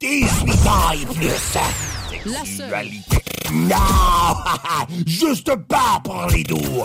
18 plus sexualité. Non, juste pas pour les doux.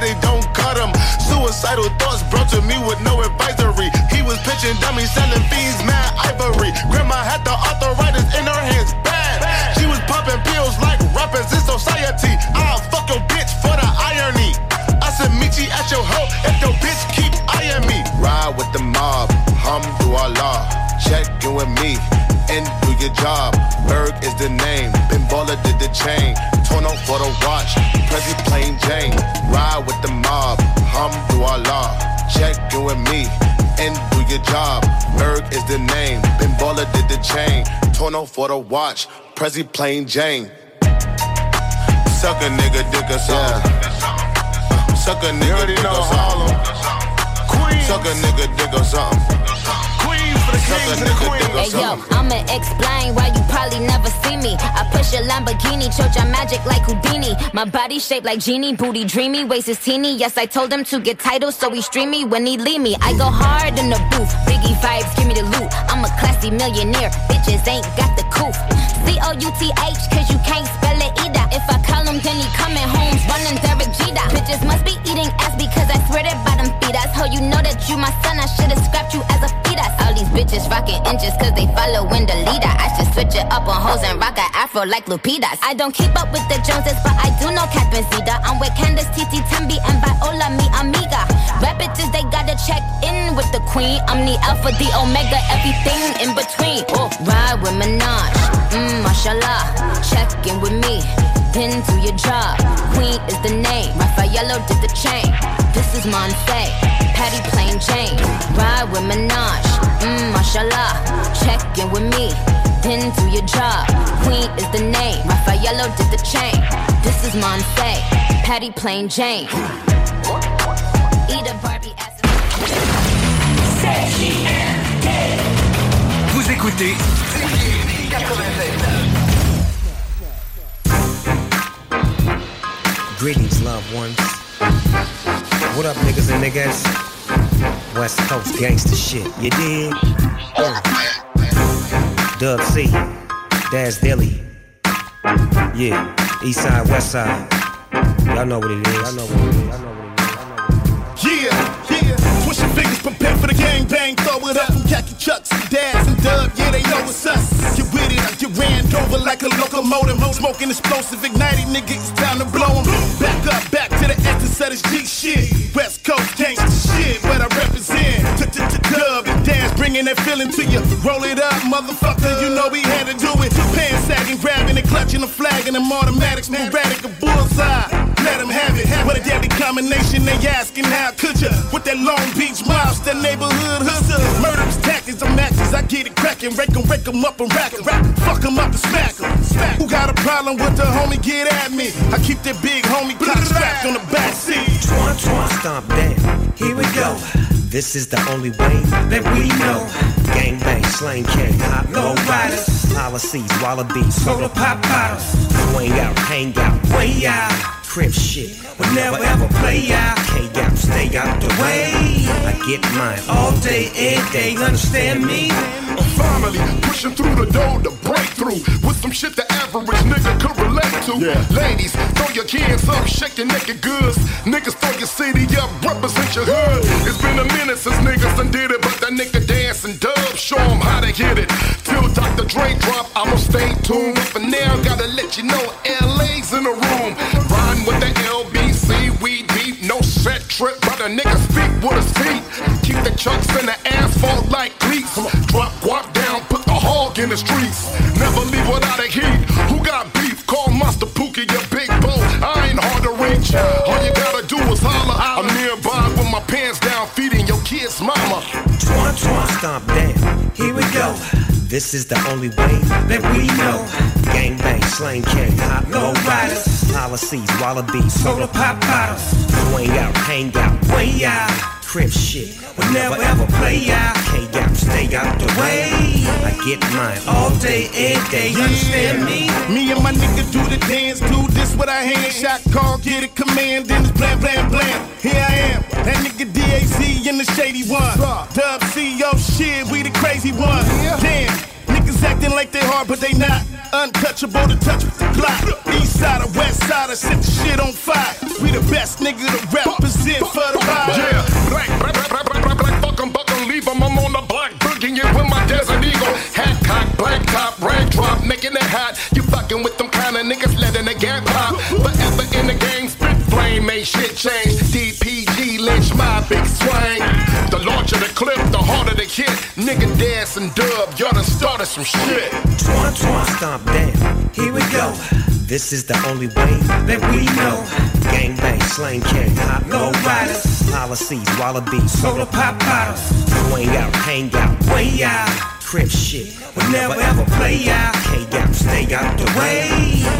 that don't cut him. Suicidal thoughts brought to me with no advisory. He was pitching dummies, selling fiends, mad ivory. Grandma had the arthritis in her hands, bad. She was popping pills like rappers in society. I'll fuck your bitch for the irony. I said, meet you at your hoe if your bitch keep eyeing me. Ride with the mob, hum do Allah. Check in with me and do your job. Ferg is the name, Ben Baller did the chain. Torn for the watch, Prezi plain Jane. Ride with the mob, hum do Allah. Check in with me and do your job. Ferg is the name, Ben Baller did the chain. Torn out for the watch, Prezi plain Jane. Suck a nigga, dick a song. Suck a nigga, dick a song. Suck a nigga, dick or something. Hey yo. I'ma explain why you probably never see me. I push a Lamborghini, choke your magic like Houdini. My body shaped like genie, booty dreamy, waist is teeny. Yes, I told him to get titles, so he stream me when he leave me. I go hard in the booth, Biggie vibes, give me the loot. I'm a classy millionaire, bitches ain't got the coof. C O U T H, cause you can't spell it either. If I call him, he coming home, running Derek Jeter. Bitches must be eating ass because I swear that bottom feed us. Ho, you know that you my son, I should've scrapped you as a fetus. All these bitches rocking inches cause they follow in the leader. I should switch it up on hoes and rock a afro like Lupitas. I don't keep up with the Joneses, but I do know Cap and Zeta. I'm with Candace, Titi, Tembi, and Viola, mi amiga. Rap bitches, they gotta check in with the queen. I'm the alpha, the omega, everything in between. Oh, ride with Minaj, mmm, mashallah. Check in with me, then do your job. Queen is the name, Rafaello did the chain. This is Monse, Patty plain Jane. Ride with Minaj, mmm, mashallah. Check in with me, then do your job. Queen is the name, Rafaello did the chain. This is Monse, Patty plain Jane. Eat a Barbie ass. Vous écoutez Greetings, loved ones. What up, niggas and niggas? West Coast gangster shit, you dig? Uh. Dub C, Daz Dilly. Yeah, East Side, West Side. Y'all know what it is. Prepare for the gang bang. Throw it up from khaki chucks, Daz and dub. Yeah, they know it's us. Get with it, I get ran over like a locomotive. Smoking explosive, igniting nigga, it's time to blow 'em. Back up, back to the essence of this G shit. West Coast gangsta shit, what I represent. Dub and Daz, bringing that feeling to you. Roll it up, motherfucker, you know we had to do it. Pants sagging, grabbing and clutching the flag and them automatics, sporadic, a bullseye. Let them have it. What a deadly combination, they asking how could ya? With that Long Beach mouse, that neighborhood hustler. Murderous tactics, I'm axes, I get it cracking. Rake 'em, rake 'em up and rack 'em. Fuck 'em up and smack 'em. Who got a problem with the homie? Get at me. I keep that big homie cock strapped on the back seat. Twan, twan, stomp down. Here we go. This is the only way that we know. Gang bang, slang king, hot low riders, policies, wallabies, soda pop bottles. Swing out, hang out, way out. Crip shit, will never ever play out. K out, stay out the way. I get mine all day, every day. Understand me? Finally, pushing through the door to break through with some shit the average nigga could relate to. Yeah. Ladies, throw your cans up, shake your naked goods. Niggas, throw your city up, represent your hood. It's been a minute since niggas done did it, but that nigga Daz and dub, show 'em how to hit it. Till Dr. Dre drop, I'ma stay tuned. But for now, gotta let you know LA's in the room. With the LBC, we deep, no set trip, but a nigga speak with his feet. Keep the chucks in the asphalt like cleats. Drop guap down, put the hog in the streets. Never leave without a heat. Who got beef? Call Master Pookie, your big boat. I ain't hard to reach. All you gotta do is holler. I'm nearby with my pants down, feeding your kids' mama. Twan twan stomp down. Here we go. This is the only way that we know. Gang bang, slang king, hot low riders, policies, wallabies, soda pop bottles. Swing out, hang out, way out. Crip shit, will never ever play out. K out, stay out the way. I get mine all day, every day. You understand me? Me and my nigga do the dance, do this with our hands. Shot call, get a command, then it's blam, blam, blam. Here I am, that nigga DAC in the shady one. Dub C, CEO shit, we the crazy one. Damn, niggas acting like they hard, but they not. Untouchable to touch with the Glock. East side or west side, I set the shit on fire. We the best nigga to represent for the vibe. Yeah, black, black, black, black, black, black, fuck 'em, buck 'em, leave 'em. I'm on the block, booking it with my desert eagle. Hat cock, black top, red drop, making it hot. You fucking with them kind of niggas, letting the gap pop. Forever in the game, spit flame, ain't shit change. DPG, lynch my big swing. The larger the clip, the harder. Nigga dance and dub, y'all done started some shit. Twan twan stomp down. Here we go. This is the only way that we know. Gang bang, slang king, hot low riders, policies, wallabies, soda pop bottles. Swing out, hang out, way out. Crip shit, will never ever play out. K out, stay out the way.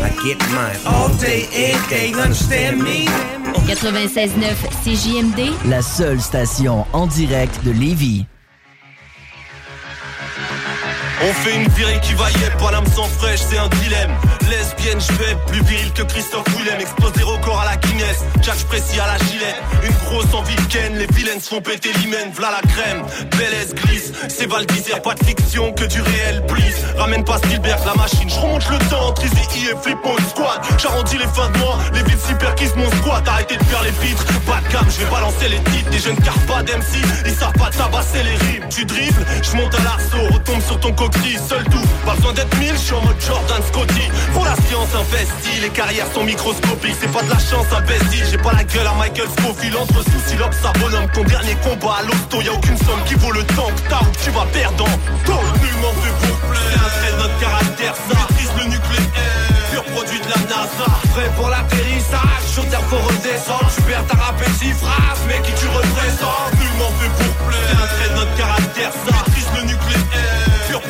I get mine all day, every day. Understand me? 96.9 CJMD, La seule station en direct de Lévis. On fait une virée qui va yep, pas l'âme sans fraîche, c'est un dilemme. Lesbienne, je vais plus viril que Christophe Willem. Explose des records à la Guinness, Jack précis à la gilet. Une grosse envie de les vilaines se font péter l'hymen, v'là la crème. Belle glisse, c'est Val pas de fiction que du réel, please. Ramène pas Spielberg, la machine, je remonte le temps entre Easy et Flip mon squad. J'arrondis les fins de mois, les villes super kiss mon squat. Arrêtez de faire les vitres, pas de cam, je vais balancer les titres. Des jeunes carpas d'MC, ils savent pas tabasser les rimes. Tu dribbles, je monte à l'arceau, retombe sur ton coquille, seul tout. Pas besoin d'être mille, je suis en mode Jordan Scotty. Pour la science investie, les carrières sont microscopiques. C'est pas de la chance bestie, j'ai pas la gueule à Michael Scofield. Entre soucis, l'obs, ça bonhomme. Ton dernier combat à l'hosto, y a aucune somme qui vaut le temps que t'as ou tu vas en temps. Nullement fait pour plaire, c'est un trait de notre caractère, ça. Maîtrise le nucléaire, produit de la NASA. Prêt pour l'atterrissage, sur terre faut redescendre. Tu perds ta rappel six phrases, mais qui tu représentes. Nullement fait pour plaire, un trait de notre caractère, ça.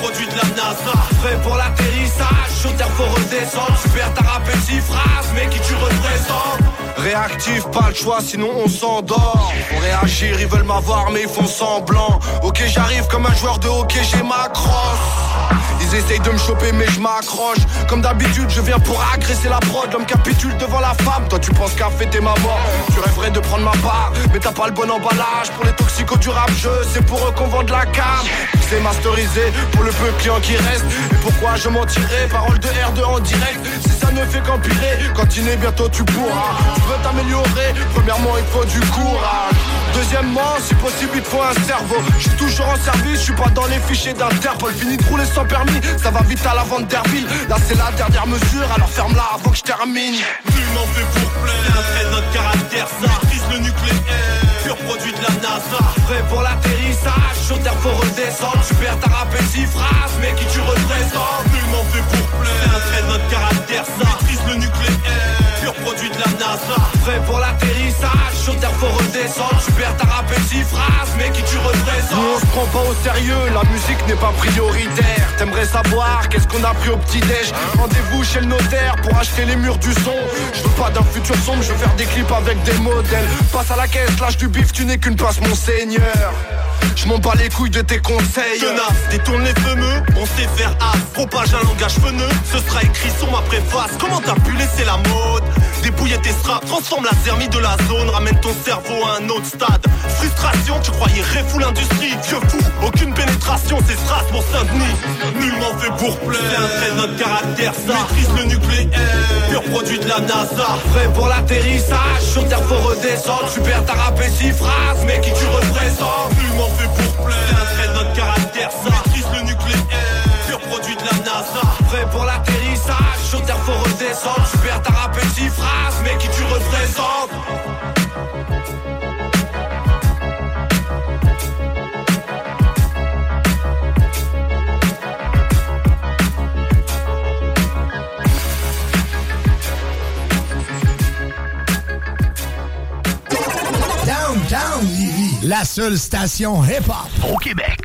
Produit de la NASA. Prêt pour l'atterrissage, terre faut redescendre. Tu perds ta phrases, mais qui tu représentes? Réactif, pas le choix, sinon on s'endort. Faut réagir, ils veulent m'avoir, mais ils font semblant. Ok, j'arrive comme un joueur de hockey, j'ai ma crosse. Ils essayent de me choper, mais je m'accroche. Comme d'habitude, je viens pour agresser la prod. L'homme capitule devant la femme. Toi, tu penses qu'à fêter ma mort. Tu rêverais de prendre ma part, mais t'as pas le bon emballage. Pour les toxicos du rap jeu, pour eux qu'on vend de la cam. C'est masterisé pour le peu de qui reste. Et pourquoi je mentirais? Parole de R2 en direct. Si ça ne fait qu'empirer, est bientôt tu pourras. Tu veux t'améliorer, premièrement il faut du courage. Deuxièmement, si possible il faut un cerveau. Je suis toujours en service, je suis pas dans les fichiers d'Interpol. Fini de rouler sans permis, ça va vite à la vente d'Herville. Là c'est la dernière mesure, alors ferme-la avant que je termine. Nullement fait pour plaire, c'est notre caractère, ça. Maîtrise le nucléaire, pur produit de la NASA. Prêt pour l'atterrissage, sur terre faut redescendre. Tu perds ta rappel six phrases, mais qui tu représentes? Nullement fait pour plaire, c'est notre caractère, ça. Maîtrise le nucléaire, pur produit de la NASA. Prêt pour l'atterrissage, sur terre faut redescendre. Tu perds ta rappétit phrase mais qui tu représentes? Nous on se prend pas au sérieux, la musique n'est pas prioritaire. T'aimerais savoir qu'est-ce qu'on a pris au petit-déj? Rendez-vous chez le notaire pour acheter les murs du son. Je veux pas d'un futur sombre, je veux faire des clips avec des modèles. Passe à la caisse, lâche du bif, tu n'es qu'une passe mon seigneur. Je m'en bats les couilles de tes conseils. Tenace, détourne les fumeux, on sait faire as. Propage un langage feneux, ce sera écrit sur ma préface. Comment t'as pu laisser la mode? Dépouiller tes straps, transforme la zermie de la zone. Ramène ton cerveau à un autre stade. Frustration, tu croyais réfou l'industrie. Vieux fou, aucune pénétration, c'est strass pour Saint-Denis Nullement fait pour plaire, c'est un trait de notre caractère ça. Maîtrise le nucléaire, pur produit de la NASA. Prêt pour l'atterrissage, sur terre faut redescendre. Tu perds ta rappétie phrase, mais qui tu représentes? Nullement fait pour plaire, c'est un trait de notre caractère ça. Maîtrise le nucléaire, pur produit de la NASA. Prêt pour l'atterrissage, sur terre faut redescendre. Tu perds ta rappétie phrase, la seule station hip-hop au Québec.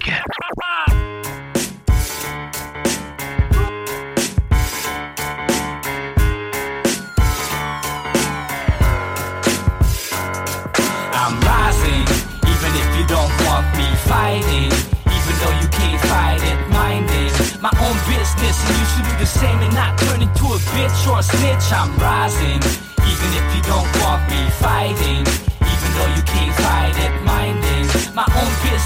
I'm rising, even if you don't want me fighting. Even though you can't fight it, minding my own business, and you should do the same and not turn into a bitch or a snitch. I'm rising, even if you don't want me fighting. Though you can't fight it, my own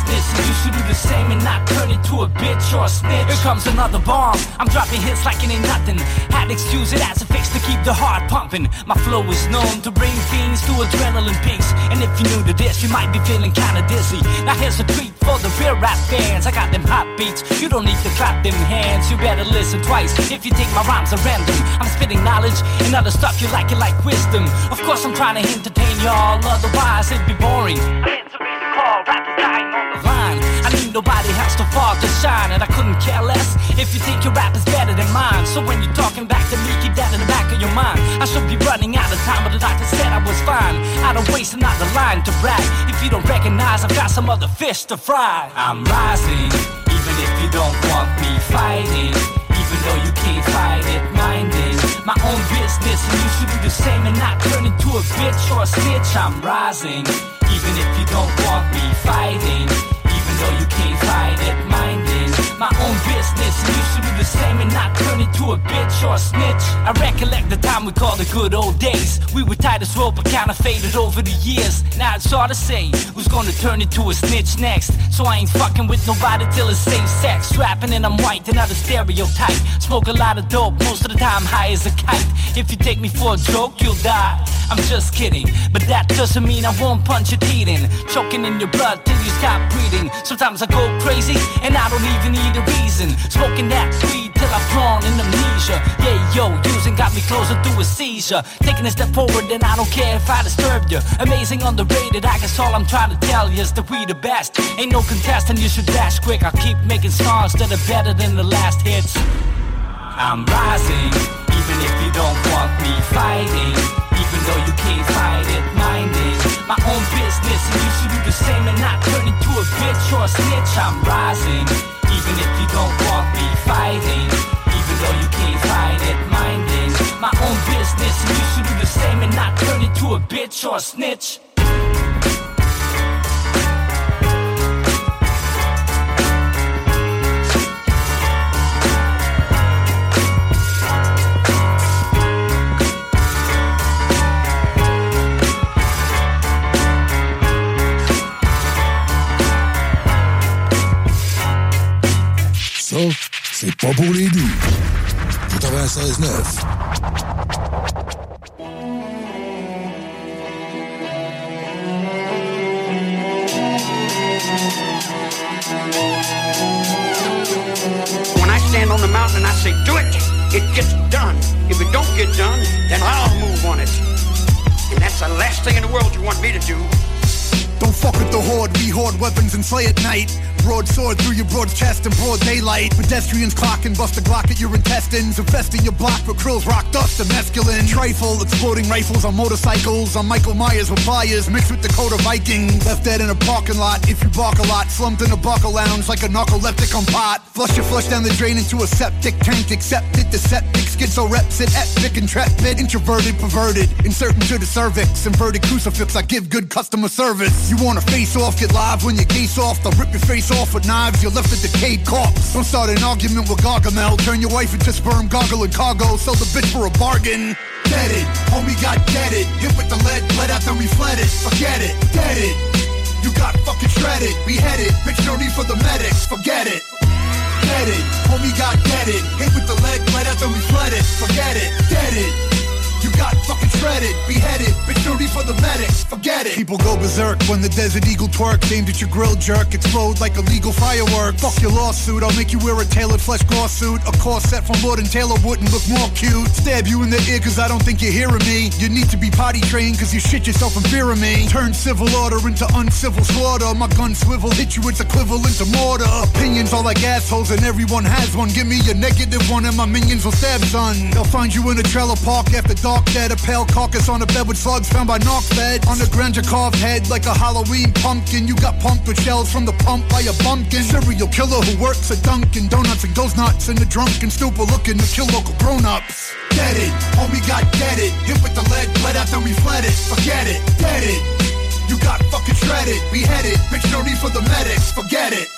and you should do the same and not turn into a bitch or a snitch. Here comes another bomb. I'm dropping hits like it ain't nothing. Addicts use it as a fix to keep the heart pumping. My flow is known to bring fiends to adrenaline peaks. And if you're new to this, you might be feeling kinda dizzy. Now here's a treat for the real rap fans. I got them hot beats. You don't need to clap them hands. You better listen twice if you think my rhymes are random. I'm spitting knowledge and other stuff you like it like wisdom. Of course, I'm trying to entertain y'all, otherwise it'd be boring. Call, rappers dying on the line. I need nobody else to fall to shine, and I couldn't care less if you think your rap is better than mine. So when you're talking back to me, keep that in the back of your mind. I should be running out of time, but the doctor said I was fine. I don't waste another line to brag. If you don't recognize, I've got some other fish to fry. I'm rising, even if you don't want me fighting. Even though you can't fight it, minding my own business, and you should do the same and not turn into a bitch or a snitch. I'm rising, even if you don't want me fighting. Even though you can't fight it, minding my own business, and you should do the same and not turn into a bitch or a snitch. I recollect the time we called the good old days. We were tight as rope, but kinda faded over the years. Now it's hard to say who's gonna turn into a snitch next. So I ain't fucking with nobody till it's same sex. Rapping and I'm white, another stereotype. Smoke a lot of dope, most of the time high as a kite. If you take me for a joke, you'll die. I'm just kidding, but that doesn't mean I won't punch your teeth in. Choking in your blood till you stop breathing. Sometimes I go crazy and I don't even need a reason. Smoking that weed till I've drawn in amnesia. Yeah, yo, using got me closer to a seizure. Taking a step forward and I don't care if I disturb you. Amazing, underrated, I guess all I'm trying to tell you is that we the best. Ain't no contest and you should dash quick. I'll keep making songs that are better than the last hits. I'm rising, even if you don't want me fighting. Even though you can't fight it, minding my own business, and you should do the same and not turn into a bitch or a snitch. I'm rising, even if you don't want me fighting. Even though you can't fight it, minding my own business, and you should do the same and not turn into a bitch or a snitch. C'est pas pour les doux. 96.9. When I stand on the mountain and I say, do it, it gets done. If it don't get done, then I'll move on it. And that's the last thing in the world you want me to do. Don't fuck with the horde, we hoard weapons and slay at night. Broadsword through your broad chest in broad daylight. Pedestrians clock and bust a glock at your intestines. Infesting your block with krills, rock dust, and masculine. Trifle, exploding rifles on motorcycles. On Michael Myers with pliers mixed with Dakota Viking. Left dead in a parking lot if you bark a lot. Slumped in a buckle lounge like a narcoleptic on pot. Flush your flush down the drain into a septic tank. Accept it, the septic schizo reps it. Epic, intrepid, introverted, perverted. Inserting to the cervix. Inverted crucifix, I give good customer service. You wanna face off, get live when you case off. They'll rip your face off with knives. You're left a decayed corpse. Don't start an argument with Gargamel. Turn your wife into sperm goggle and cargo. Sell the bitch for a bargain. Get it, homie got get it. Hit with the lead, bled out, then we fled it. Forget it, get it. You got fucking shredded, beheaded. Bitch, no need for the medics. Forget it. Get it, homie got get it. Hit with the lead, bled out, then we fled it. Forget it, get it. You got fucking shredded, beheaded, no for the medics, forget it. People go berserk when the Desert Eagle twerk, aimed at your grill jerk, explode like illegal firework. Fuck your lawsuit, I'll make you wear a tailored flesh gloss suit. A corset from Lord and Taylor wouldn't look more cute. Stab you in the ear cause I don't think you're hearing me. You need to be potty trained cause you shit yourself in fear of me. Turn civil order into uncivil slaughter. My gun swivel, hit you, it's equivalent to mortar. Opinions all like assholes and everyone has one. Give me a negative one and my minions will stab son. They'll find you in a trailer park after dark dead. A pale carcass on a bed with slugs found by knock bed. On the ground, your carved head like a Halloween pumpkin. You got pumped with shells from the pump by a bumpkin. Serial killer who works at Dunkin' Donuts and goes nuts in the drunken stupor looking to kill local grown-ups. Get it, homie got get it. Hit with the lead, bled after we fled it. Forget it, get it. You got fucking shredded, beheaded. Bitch, no need for the medics. Forget it.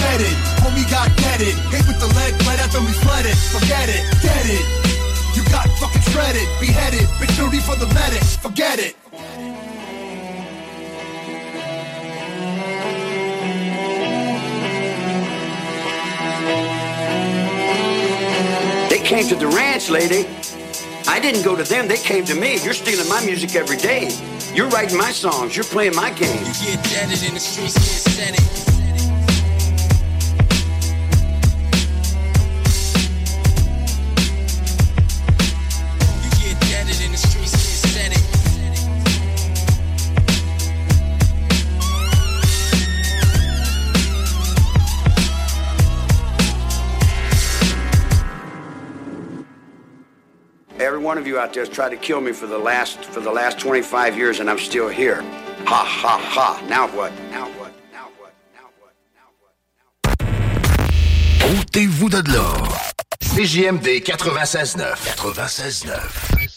Get it, homie got get it. Hit with the lead, bled after we fled it. Forget it, get it. You got fucking shredded, beheaded. Bitch, no need for the medics. Forget it. They came to the ranch, lady. I didn't go to them, they came to me. You're stealing my music every day. You're writing my songs, you're playing my game. You get deaded in the streets, get Every one of you out there has tried to kill me for the last for the last 25 years, and I'm still here. Ha ha ha. Now what? Now what? Ôtez-vous de là. CJMD 96.9. 96.9.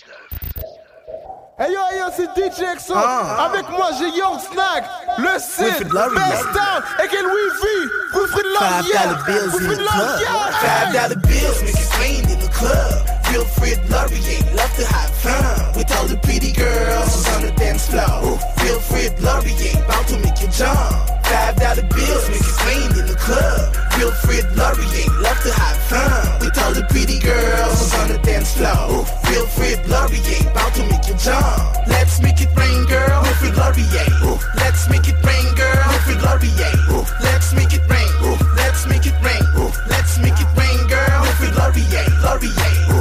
Hey yo, hey yo, c'est DJ Exo. Avec moi, j'ai Young Snack, le Cid, Best Town, et quel Weezy, Wilfrid Five Laurier, dollar bills in the Wilfrid club. Five dollar bills make it rain in the club. Wilfrid Laurier love to have fun with all the pretty girls on the dance floor. Wilfrid Laurier about to make you jump. Five dollar bills make it rain in the club. Feel Wilfrid Laurier love to have fun with all the pretty girls on the dance floor. Wilfrid Laurier about to make you jump. Let's make it rain, girl. Wilfrid Laurier. Let's make it rain, girl. Wilfrid Laurier. Let's make it rain. Let's make it rain. Let's make it rain, girl. Wilfrid Laurier. Laurier.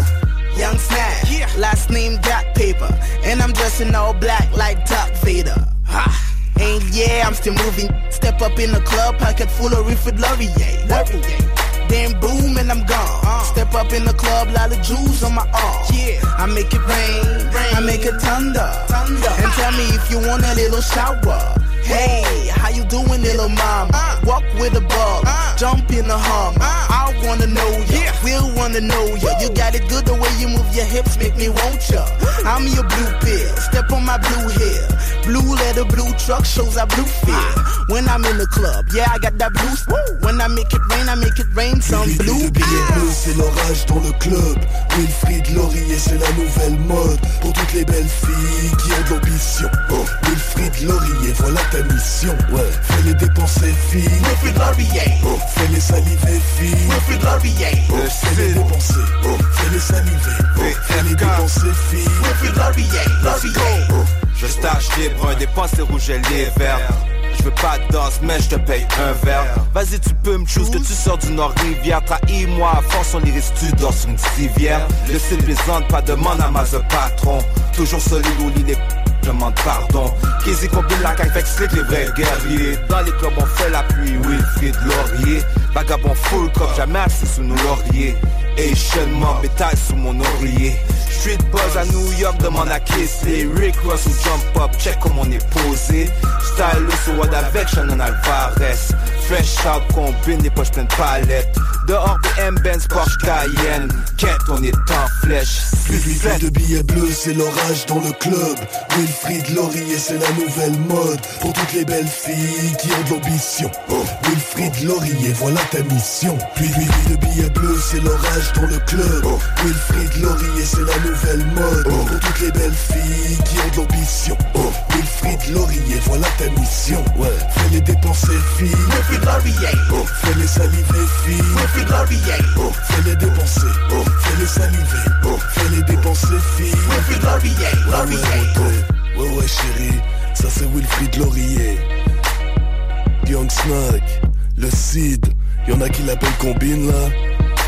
Young Snag, last name got paper, and I'm dressing all black like Darth Vader. Ha. And yeah, I'm still moving. Step up in the club, pocket full of Wilfrid Laurier. Laurier. Then boom and I'm gone. Uh. Step up in the club, lot of jewels on my arm. Yeah, I make it rain, rain, I make it thunder. thunder. And tell me if you want a little shower. Hey, how you doing, little mama? Walk with a ball, jump in the hum. I wanna know ya, we'll wanna know ya. You got it good the way you move your hips, make me want ya. I'm your blue pill, step on my blue hair. Blue leather, blue truck shows I blue feel. When I'm in the club, yeah, I got that blue. When I make it rain, I make it rain some blue Billets bleus, c'est l'orage dans le club. Wilfried Laurier, c'est la nouvelle mode. Pour toutes les belles filles qui ont de l'ambition. Oh. Wilfried Laurier, voilà ta mission. Ouais. Fais-les dépenser, filles. Wilfried Laurier. Oh. Fais-les saliver, filles. Wilfried Laurier. Oh. Fais-les dépenser. Oh. Fais-les saliver. Oh. Fais-les dépenser, filles. Wilfried Laurier. Laurier. Je stache les bruns, des pensées rouges et les verts. Je veux pas de danse, mais je te paye un verre. Vas-y, tu peux me choose que tu sors du Nord-Rivière. Trahis-moi à force, on irait tu dors sur une civière. Le style plaisante, pas de demande à ma patron. Toujours solide au lit, les demande pardon. Kizzy combine la caille avec slick, les vrais guerriers. Dans les clubs, on fait la pluie, Wilfried Laurier. Vagabond full cop, jamais assis sous nos lauriers. Mob, bétail sous mon oreiller. Street buzz à New York, demande à Kissy. Rick Ross ou Jump Up, check comment on est posé. Style le SWAT avec Shannon Alvarez. Fresh out, combine, les poches pleines de palettes. Dehors BM Benz, Porsche Cayenne. Quête, on est en flèche. Plus de billets bleus, c'est l'orage dans le club. Wilfried Laurier, c'est la nouvelle mode. Pour toutes les belles filles qui ont de l'ambition. Wilfried Laurier, voilà ta mission. Plus vite de billets bleus, c'est l'orage dans le club. Wilfried Laurier, c'est la nouvelle mode. Pour toutes les belles filles qui ont de l'ambition. Wilfried Laurier, voilà ta mission. Ouais, fais les dépenser filles. Wilfried Laurier. Fais les saliver filles. Wilfried Laurier. Fais les dépenser. Fais les saliver. Fais les dépenser filles. Wilfried Laurier. Laurier. Ouais, ouais, chérie, ça c'est Wilfried Laurier. Young Snug, le Cid, y'en a qui l'appellent Combine là.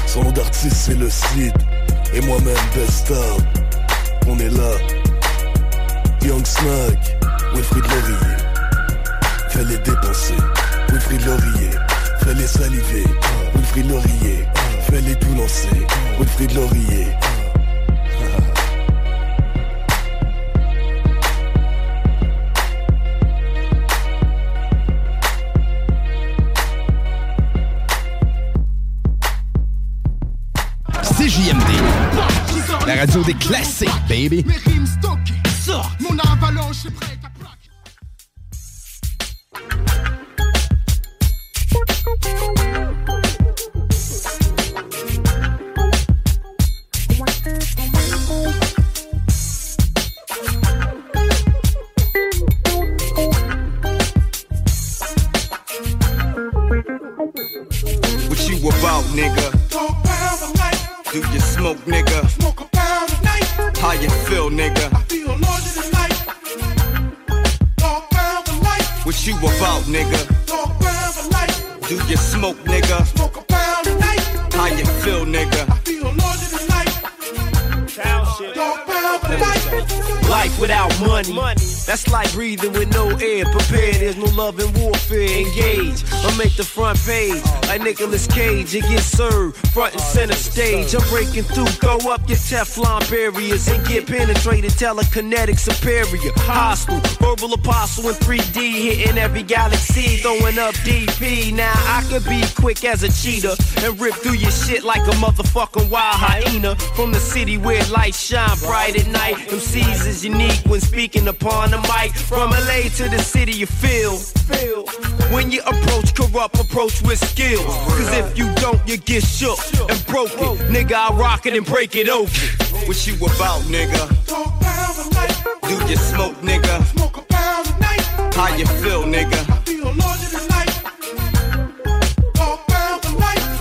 Son nom d'artiste c'est le Cid. Et moi-même, Best on est là. Young Snug, Wilfried Laurier. Fais les dépenser, Wilfried Laurier. Fais les saliver, Wilfried Laurier. Fais les tout lancer, Wilfried Laurier. CJMD, la radio des classiques, baby. Mes rimes stockées. Mon avalanche est prête page. Like Nicolas Cage, it gets served front and center stage. I'm breaking through, go up your Teflon barriers and get penetrated. Telekinetic superior, hostile, verbal apostle in 3D, hitting every galaxy, throwing up DP. Now I could be quick as a cheetah and rip through your shit like a motherfucking wild hyena. From the city where lights shine bright at night, MCs is unique when speaking upon the mic. From LA to the city you feel. feel. When you approach corrupt, approach with skills. Cause if you don't, you get shook and broken. Nigga, I rock it and break it open. What you about, nigga? Do you smoke, nigga? How you feel, nigga?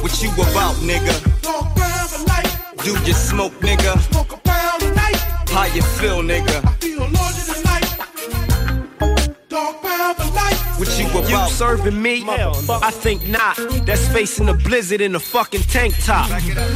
What you about, nigga? Do you smoke, nigga? How you feel, nigga? What you You about? serving me? I think not. That's facing a blizzard in a fucking tank top.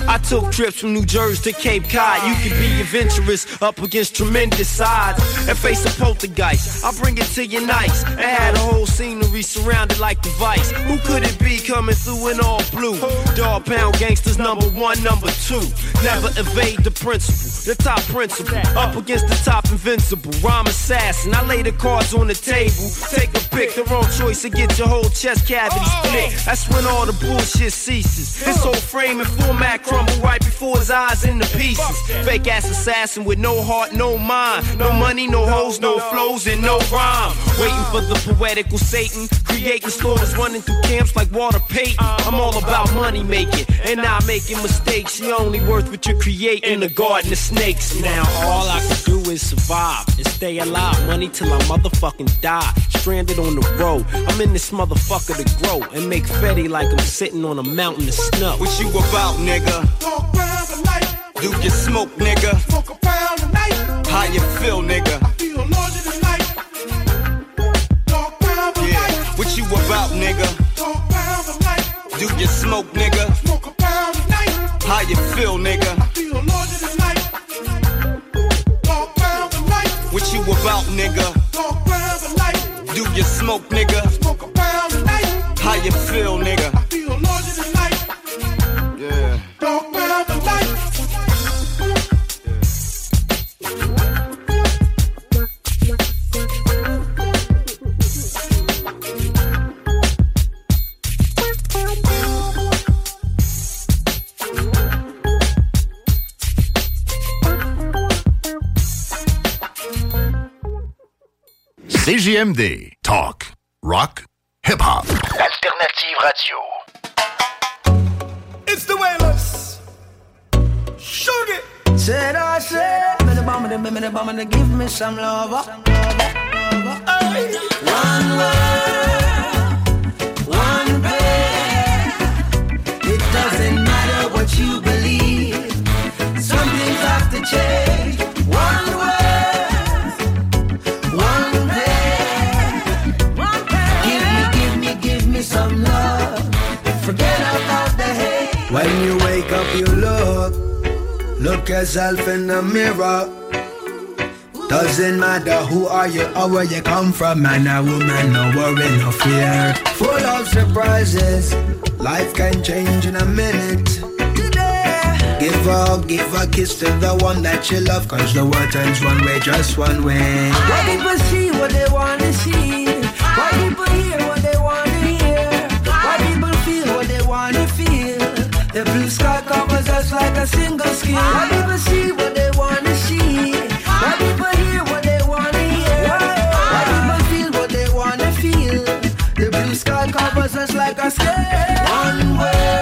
I took trips from New Jersey to Cape Cod. You can be adventurous up against tremendous odds and face a poltergeist. I'll bring it to you nice and had a whole scenery surrounded like the vice. Who could it be coming through in all blue? Dog pound gangsters number one, number two. Never evade the principle, the top principle. Up against the top invincible, rhyme assassin. I lay the cards on the table. Take a pick, the wrong choice to get your whole chest cavity oh. split. That's when all the bullshit ceases. His whole frame and format crumble right before his eyes into pieces. Fake ass assassin with no heart, no mind. No money, no hoes, no flows, and no rhyme. Waiting for the poetical Satan. Creating stories running through camps like Walter Payton. I'm all about money making and not making mistakes. You only worth what you create in the garden of snakes. Now all I can do is survive and stay alive. Money till I motherfucking die. Stranded on the road. I'm in this motherfucker to grow and make fetty like I'm sitting on a mountain of snow. What you about, nigga? Do you smoke, nigga? How you feel, nigga? Yeah. Night. What you about, nigga? Do you smoke, nigga? How you feel, nigga? about, nigga? Talk the. Do you smoke, nigga? Smoke a pound. How you feel, nigga? CJMD. Talk, rock, hip-hop. Alternative radio. It's the Wailers. Sugar. Said I said, me the bomb, me the bomb, me give me some love. One word, one prayer. It doesn't matter what you believe. Some things have to change. When you wake up, you look. Look yourself in the mirror. Doesn't matter who are you or where you come from, man or woman, no worry, no fear. Full of surprises, life can change in a minute. Give a hug, give a kiss to the one that you love, cause the world turns one way, just one way. Why people see what they wanna see? Like a single skin. Why people see what they wanna see? Why people hear what they wanna hear? Why people feel what they wanna feel? The blue sky covers us like a skin. One word.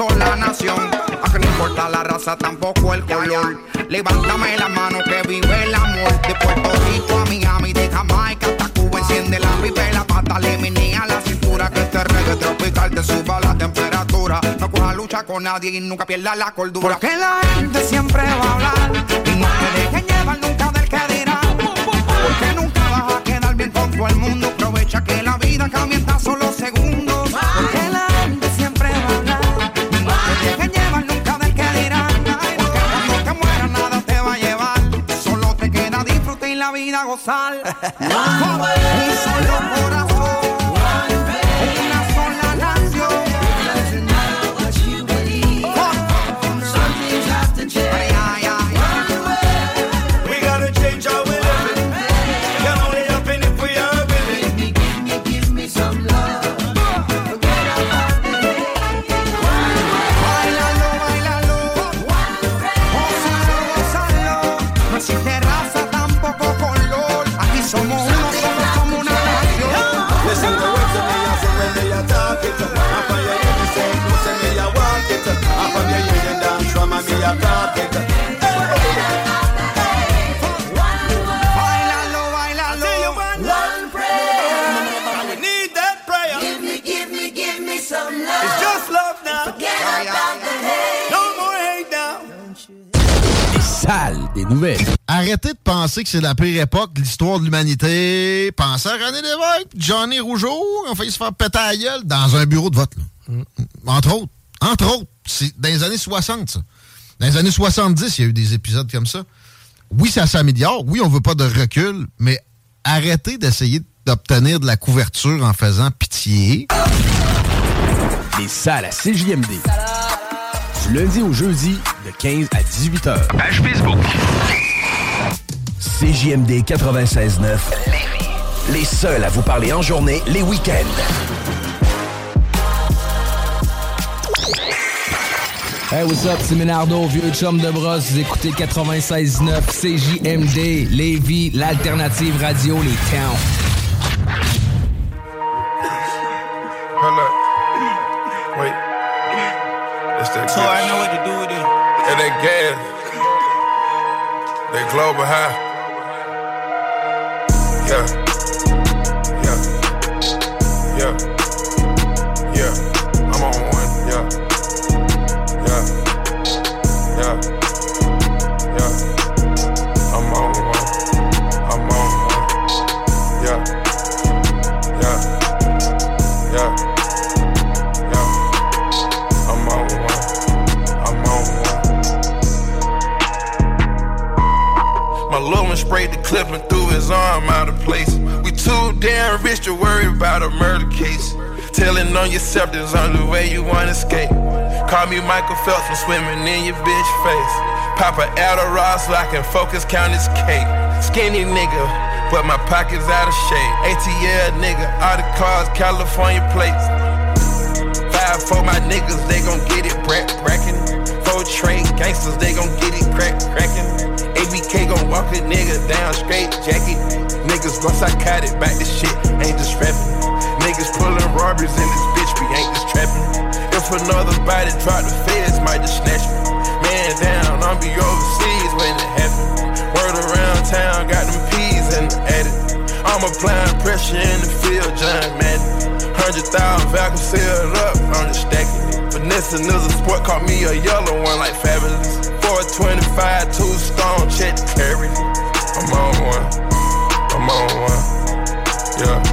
Sola nación. A que no importa la raza, tampoco el color. Levántame la mano que vive el amor. De Puerto Rico a Miami, de Jamaica hasta Cuba. Enciende la pipa y la pata, le menea la cintura. Que este reggae tropical te suba la temperatura. No coja lucha con nadie y nunca pierda la cordura. Porque la gente siempre va a hablar. Y no te dejen llevar nunca del que dirá. Porque nunca vas a quedar bien con todo el mundo. Aprovecha que la vida cambia solo segundos. Gozar. Un solo. Penser que c'est la pire époque de l'histoire de l'humanité. Pensez à René Lévesque, Johnny Rougeau, on fait se faire péter la gueule dans un bureau de vote. là. Entre autres. Entre autres. C'est dans les années 60, ça. Dans les années 70, il y a eu des épisodes comme ça. Oui, ça s'améliore. Oui, on veut pas de recul, mais arrêtez d'essayer d'obtenir de la couverture en faisant pitié. Les salles à CJMD. Du lundi au jeudi, de 15 à 18 heures. Page Facebook. CJMD 96.9. Les seuls à vous parler en journée, les week-ends. Hey, what's up? C'est Ménardo, vieux chum de brosse. Vous écoutez 96.9 CJMD, Lévis, l'alternative radio, les towns. Hold up. Wait. It's that So I know what to do with it. And that gas. That global high. Yeah. Yeah. Yeah. Yeah. I'm on one. Yeah. Yeah. Yeah. Yeah. I'm on one. I'm on one. Yeah. Yeah. Yeah. Sprayed the clip and threw his arm out of place. We too damn rich to worry about a murder case. Telling on yourself, there's only way you wanna escape. Call me Michael Phelps, I'm swimming in your bitch face. Pop a Adderall so I can focus, count this cake. Skinny nigga, but my pockets out of shape. ATL nigga, all the cars, California plates. Five for my niggas, they gon' get it brack brackin'. Four trade gangsters, they gon' get it crack crackin'. ABK gon' walk a nigga down straight jacket. Niggas gon' psychotic, back this shit, ain't just rapping. Niggas pullin' robberies in this bitch, we ain't just trapping. If another body drop, the feds might just snatch me. Man down, I'm be overseas when it happen. Word around town, got them peas in the attic. I'm applying pressure in the field, John Madden. Hundred thousand vacuum sealed up, I'm just stacking it. Vanessa is a sport, caught me a yellow one like fabulous. 425, two stone, check carry. I'm on one, I'm on one, yeah.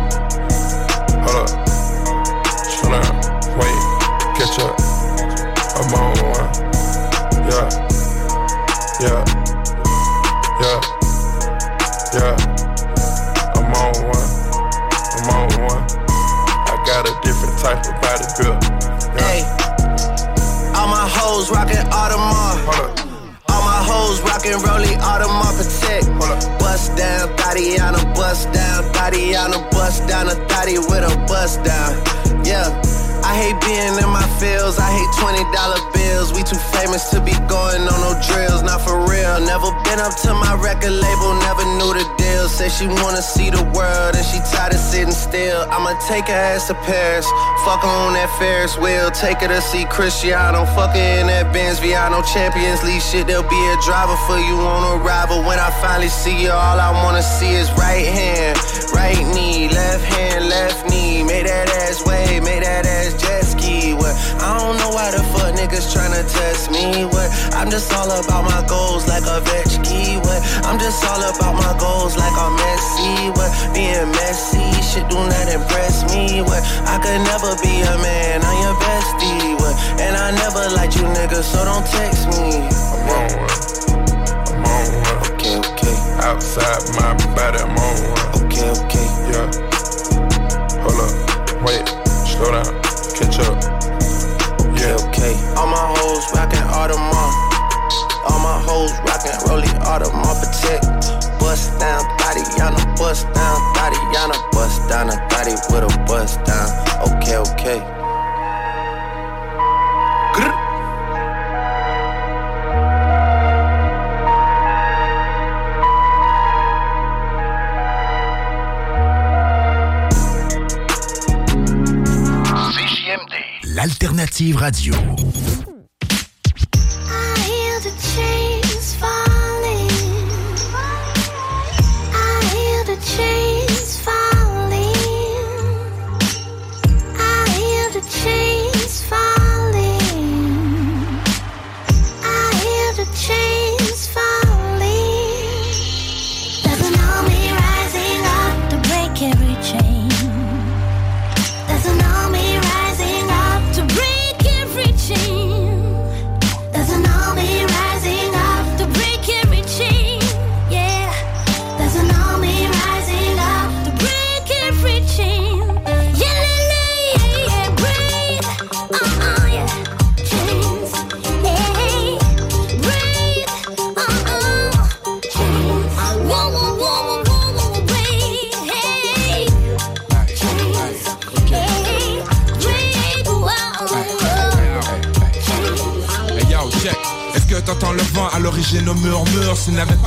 Bust down, Thotiana, bust down, Thotiana, bust down, a thotty with a bust down. Yeah. I hate being in my fields, I hate $20 bills. We too famous to be going on no drills, not for real. Never been up to my record label, never knew the deal. Say she wanna see the world and she tired of sitting still. I'ma take her ass to Paris, fuck her on that Ferris wheel. Take her to see Cristiano, fuck her in that Benz Viano Champions League shit. There'll be a driver for you on arrival. When I finally see you, all I wanna see is right hand, right knee, left hand, left knee. Make that ass wave, make that ass don't know why the fuck niggas tryna test me. What? I'm just all about my goals like a Vetchki. What? I'm just all about my goals like I'm Messi. What? Being messy, shit do not impress me. What? I could never be a man, I'm your bestie. What? And I never liked you niggas, so don't text me. I'm on one. I'm on one. Okay, okay. Outside my body, I'm on one. Okay, okay. Yeah. Hold up. Wait. Slow down. Catch up. Okay. All my hoes rockin' Audemars. All my hoes rockin' Rollie Audemars Protect. Bust down, Thotiana, bust down, Thotiana, bust down, a thotty with a bust down. Okay, okay. CJMD. L'alternative radio.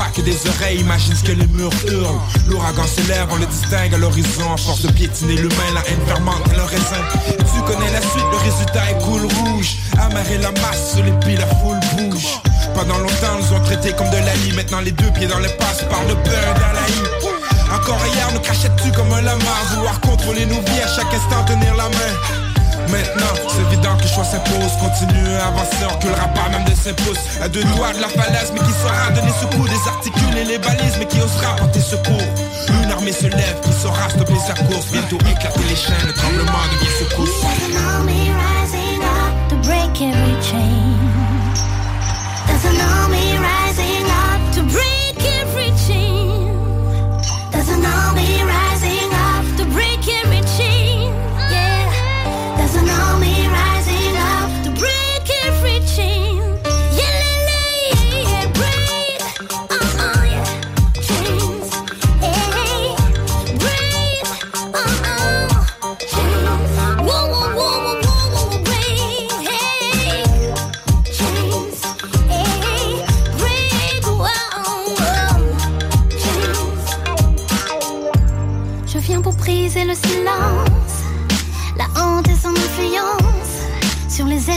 Pas que des oreilles, imagine ce que les murs hurlent L'ouragan s'élève, on le distingue à l'horizon. À force de piétiner l'humain, la haine fermente le raisin. Tu connais la suite, le résultat est cool rouge. Amarrer la masse, sur les pieds, la foule bouge. Pendant longtemps, nous ont traités comme de l'ami Maintenant les deux pieds dans le passe par le beurre d'Alaï encore hier, nous cachais-tu comme un lama. Vouloir contrôler nos vies, à chaque instant tenir la main Maintenant, c'est évident que le choix s'impose Continue à avancer, on le rapport même de pouces. À deux doigts de la falaise, mais qui saura donner coup? Désarticuler les balises, mais qui osera porter secours? Une armée se lève, qui saura stopper sa course? Bientôt éclater les chaînes, le tremblement devient secousse There's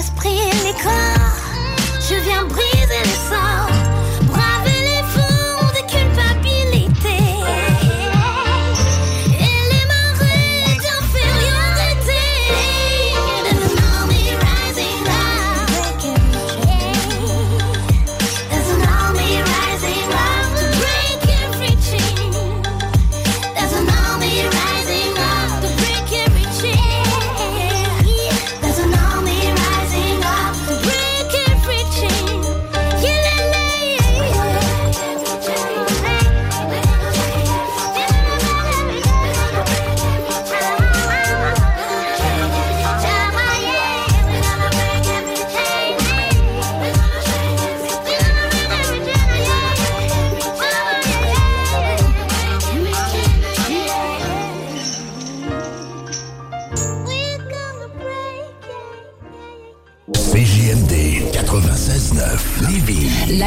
esprits et les corps. Je viens briser les sorts,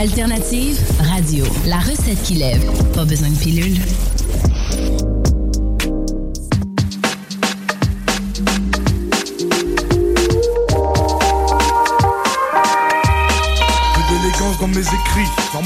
Lévis. L'alternative radio. La recette qui lève. Pas besoin de pilule.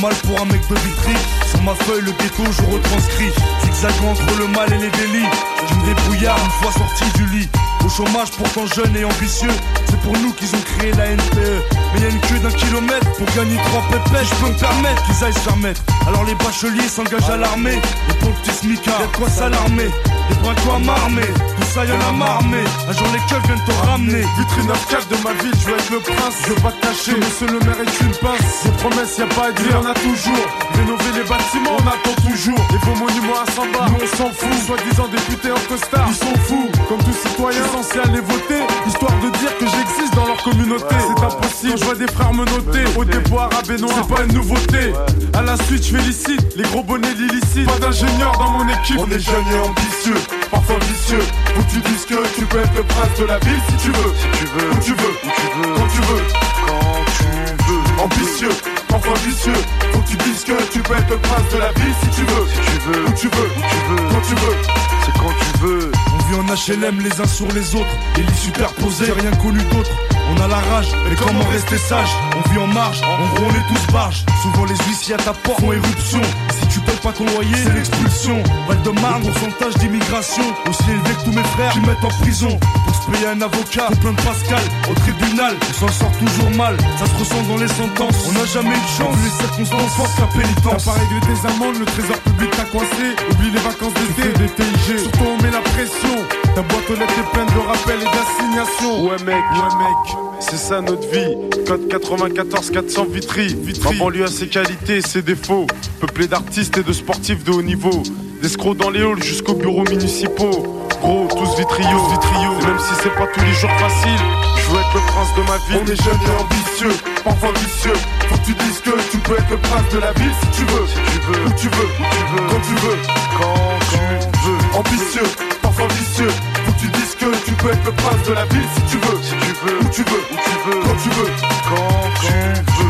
Normal pour un mec de vitry. Sur ma feuille, le ghetto, je retranscris. Zigzagant entre le mal et les délits. Je me débrouillard une fois sorti du lit. Au chômage, pourtant jeune et ambitieux. C'est pour nous qu'ils ont créé la NPE. Mais y a une queue d'un kilomètre pour gagner trois pépettes. Je peux me permettre qu'ils aillent se faire mettre. Alors les bacheliers s'engagent à l'armée. Et pour le petit smicard, y'a quoi s'alarmer. Des braquois m'armer, tout ça y'en a mais Un jour les keufs viennent te ramener. Vitrine arcade de ma ville, je veux être le prince. Je veux pas te cacher, monsieur le maire est une pince. Des promesses, y a pas à dire, on a toujours Rénover les bâtiments, on attend toujours Les beaux monuments à 100 bars, nous on s'en fout. Soi-disant députés en costard, ils sont fous Comme tout citoyen censé aller voter Histoire de dire que j'existe communauté C'est impossible, je vois des frères me noter Au arabe et noir, c'est pas une nouveauté À la suite, je félicite les gros bonnets l'illicite Pas d'ingénieur dans mon équipe On est jeunes et ambitieux parfois vicieux. Où tu dises que tu peux être le prince de la ville si tu veux. Si tu veux. Où tu veux. Où tu veux. Quand tu veux. Quand tu veux. Ambitieux, parfois vicieux. Faut que tu dises que tu peux être le prince de la ville si tu veux. Si tu veux. Où tu veux. Où tu veux. Quand tu veux. C'est quand tu veux. On vit en HLM les uns sur les autres, les lits superposés, j'ai rien connu d'autre. On a la rage, mais comment rester sage? On vit en marge, en gros on est tous barges. Souvent les huissiers à ta porte font éruption. Si tu payes pas ton loyer, c'est l'expulsion. Val de Marne, pourcentage d'immigration aussi élevé que tous mes frères qui mettent en prison. Pour se payer un avocat, au plein de Pascal, au tribunal, on s'en sort toujours mal. Ça se ressent dans les sentences, on n'a jamais eu de chance. Les circonstances fortes la pénitence. T'as pas réglé tes amendes, le trésor public t'a coincé. Oublie les vacances d'été, des TIG. Surtout on met la pression. Ta boîte aux lettres est pleine de rappels et d'assignations. Ouais mec, ouais mec, c'est ça notre vie. Code 94 400 Vitry. Vitry. Banlieue a ses qualités et ses défauts. Peuplé d'artistes et de sportifs de haut niveau. D'escrocs dans les halls jusqu'aux bureaux municipaux. Gros, tous vitriaux, vitriaux. Et même si c'est pas tous les jours facile, je veux être le prince de ma ville. On est jeunes et ambitieux, parfois vicieux. Faut que tu dises que tu peux être le prince de la ville si tu veux. Si tu veux. Où tu veux. Où tu veux. Quand tu veux. Quand tu veux. Ambitieux, parfois vicieux. Faut que tu dises que tu peux être le prince de la ville si tu veux. Si tu veux. Où tu veux. Où tu veux. Quand tu veux. Quand tu veux.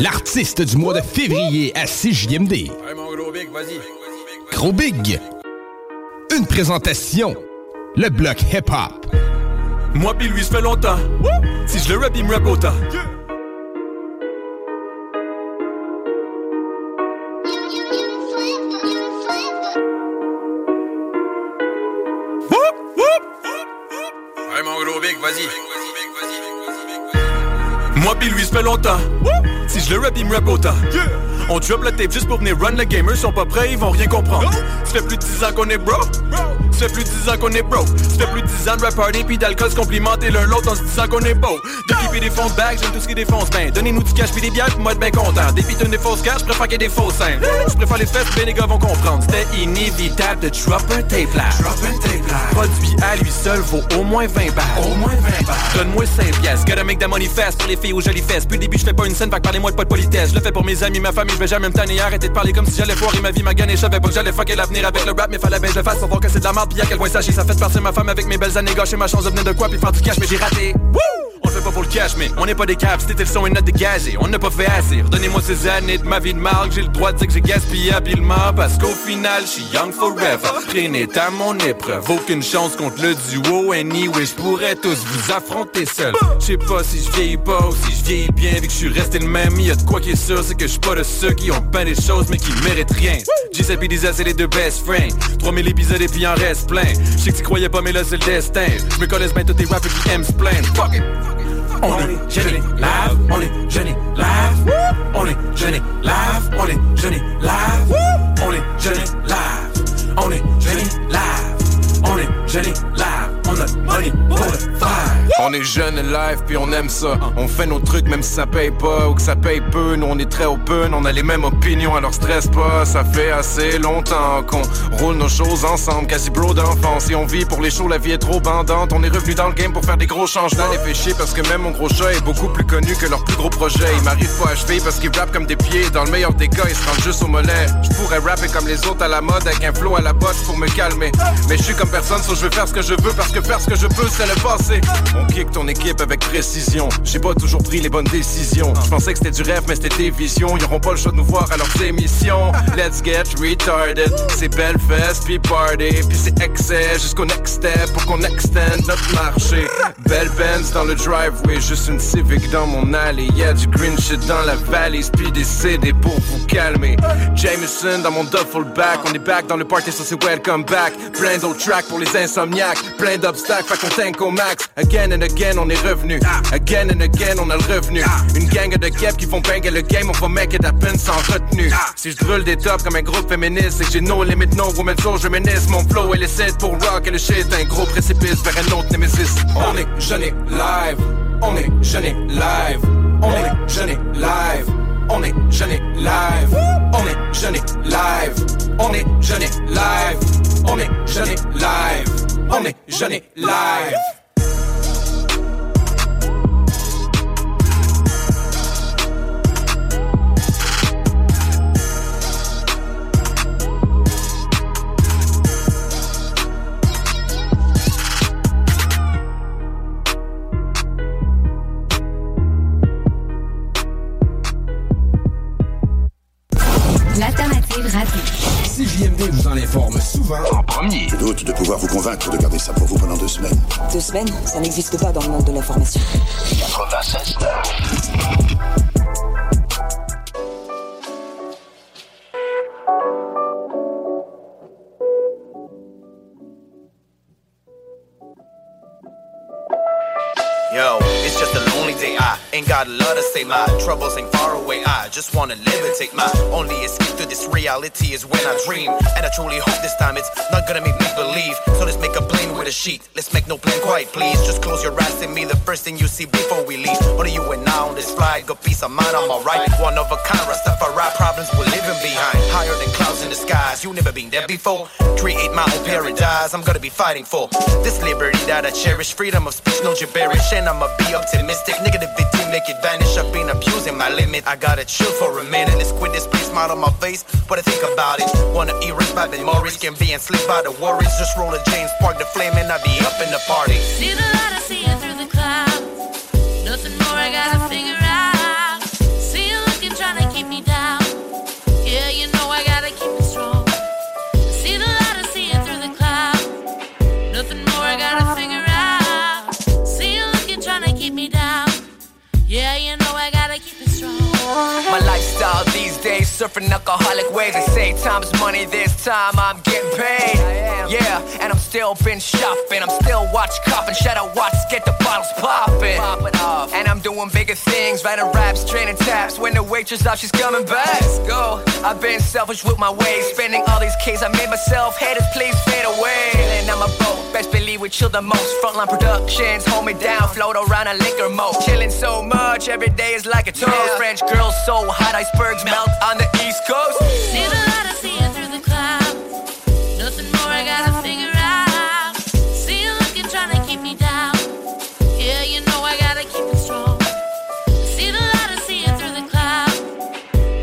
L'artiste du mois de février à CJMD. Ouais, mon gros big, vas-y. Gros Big. Une présentation. Le bloc hip-hop. Moi pis lui, ça fait longtemps. Si je le rap, il me rap autant. Ouais, mon gros big, vas-y. Moi lui, ça fait longtemps. Si je le rap, il me rap autant. On drop la tape juste pour venir run le gamer. Sont pas prêts, ils vont rien comprendre. Ça fait plus de 10 ans qu'on est bro. Ça fait plus de 10 ans qu'on est bro. Ça fait plus de 10 ans de rap party pis d'alcool se complimenter l'un l'autre en se disant qu'on est beau. Pis des fonds de bags, j'aime tout ce qui défonce ben. Donnez-nous du cash pis des bières pis moi être ben content. Des pitons des fausses cash, j'préfère qu'il y ait des faux seins. Je préfère les fesses, ben les gars vont comprendre. C'était inévitable de drop un tape là. Drop un tape là. Produit à lui seul vaut au moins 20 balles. Au moins 20 balles. Donne-moi 5 pièces. Gotta make that money fast pour les filles aux jolies fesses. Puis le début, je fais pas une scène, fait parlez-moi de pas de politesse. Je le fais pour mes amis, ma famille, je vais jamais me tanner. Arrêtez de parler comme si j'allais foirer ma vie, ma gagne et je savais pas que j'allais fucker l'avenir avec le rap, mais fallait bien que je le fasse pour voir que c'est de la merde. Pis à quel point chie, ça fait partir ma femme avec mes belles années gâcher ma chance de venir de quoi puis faire du cash, mais j'ai raté. Woo! Pas pour le cash, mais on n'est pas des caps, c'était le son et notre dégagé. On n'a pas fait assez. Redonnez-moi ces années de ma vie de marque, j'ai le droit de dire que j'ai gaspillé habilement. Parce qu'au final, je suis young forever. Rien à mon épreuve. Aucune chance contre le duo. Anyway, je pourrais tous vous affronter seul. Je sais pas si je vieillis pas ou si je vieillis bien, vu que je suis resté le même. Y a de quoi qui est sûr, c'est que je suis pas de ceux qui ont peint des choses mais qui méritent rien. Et Lisa, c'est les deux best friends. 3000 épisodes et puis en reste plein. Je sais que tu croyais pas, mais là c'est le destin. Je me connais bien tous tes rappers qui aiment se. On est jeune live, on est jeune live, on est jeune live, on est jeune live, on est jeune live, on est jeune live, on est jeune live, on est jeune et live puis on aime ça. On fait nos trucs même si ça paye pas ou que ça paye peu. Nous on est très open, on a les mêmes opinions alors stresse pas. Ça fait assez longtemps qu'on roule nos choses ensemble, quasi bro d'enfance. Si on vit pour les shows, la vie est trop bandante. On est revenu dans le game pour faire des gros changements. Les fait chier parce que même mon gros chat est beaucoup plus connu que leur plus gros projet. Il m'arrive pas à achever parce qu'ils rappent comme des pieds. Dans le meilleur des cas, ils se rendent juste au mollet. Je pourrais rapper comme les autres à la mode avec un flow à la botte pour me calmer. Mais je suis comme personne, so je veux faire ce que je veux parce que faire ce que je peux, c'est le passé. On kick ton équipe avec précision. J'ai pas toujours pris les bonnes décisions. Je pensais que c'était du rêve, mais c'était des visions. Ils pas le choix de nous voir à leurs émissions. Let's get retarded. C'est belle fest, puis party, puis c'est excès jusqu'au next step pour qu'on extend notre marché. Belle Benz dans le driveway, juste une Civic dans mon allée. Y'a du green shit dans la valise, puis des CD pour vous calmer. Jameson dans mon duffel back. On est back dans le party, ça c'est welcome back. Plein d'autres tracks pour les insomniaques. Plein d'obstacles, fait qu'on au max. Again and again, on est revenu. Again and again, on a le revenu. Une gang de guêpes qui font banger le game, on va make it happen sans retenue. Si je brûle des tops comme un groupe féministe, c'est que j'ai no limit, no woman, so je menace. Mon flow les sets pour rock et le shit, un gros précipice vers un autre nemesis. On est jeune et live. On est jeune et live. On est jeune et live. On est jeune et live. On est jeune et live. On est jeune et live. On est jeune et live. On est jeune et live. L'alternative radio. CJMD vous en informe souvent en premier. Je doute de pouvoir vous convaincre de garder ça pour vous pendant deux semaines. Deux semaines, ça n'existe pas dans le monde de l'information. 96 got a lot to say. My troubles ain't far away. I just wanna live and take my only escape to this reality is when I dream. And I truly hope this time it's not gonna make me believe. So let's make a plane with a sheet. Let's make no plan quiet, please. Just close your eyes and me the first thing you see before we leave. Only you and I on this flight. Got peace of mind, I'm alright. One of a kind, Rastafari problems we're leaving behind. Higher than clouds in the skies. You never been there before. Create my own paradise. I'm gonna be fighting for this liberty that I cherish. Freedom of speech, no gibberish. And I'ma be optimistic. Negativity make it vanish. I've been abusing my limit. I gotta chill for a minute. Let's quit this place, smile on my face. But I think about it. Wanna erase bad memories, can be enslaved by the worries. Just roll a chain, spark the flame, and I be up in the party. See the light, I see days, surfing alcoholic ways. They say time's money, this time I'm getting paid. Yeah, and I'm still been shopping. I'm still watch copping, shadow watch, get the bottles popping. And I'm doing bigger things, writing raps, training taps. When the waitress out, she's coming back. Let's go. I've been selfish with my ways, spending all these K's I made myself. Haters, please fade away. Chilling on my boat, best believe we chill the most. Frontline productions, hold me down, float around a liquor mode. Chilling so much, every day is like a toast. French girls so hot, icebergs melt on the east coast. See the light, I see it through the clouds. Nothing more I gotta figure out. See you looking, trying to keep me down. Yeah, you know I gotta keep it strong. See the light, I see it through the clouds.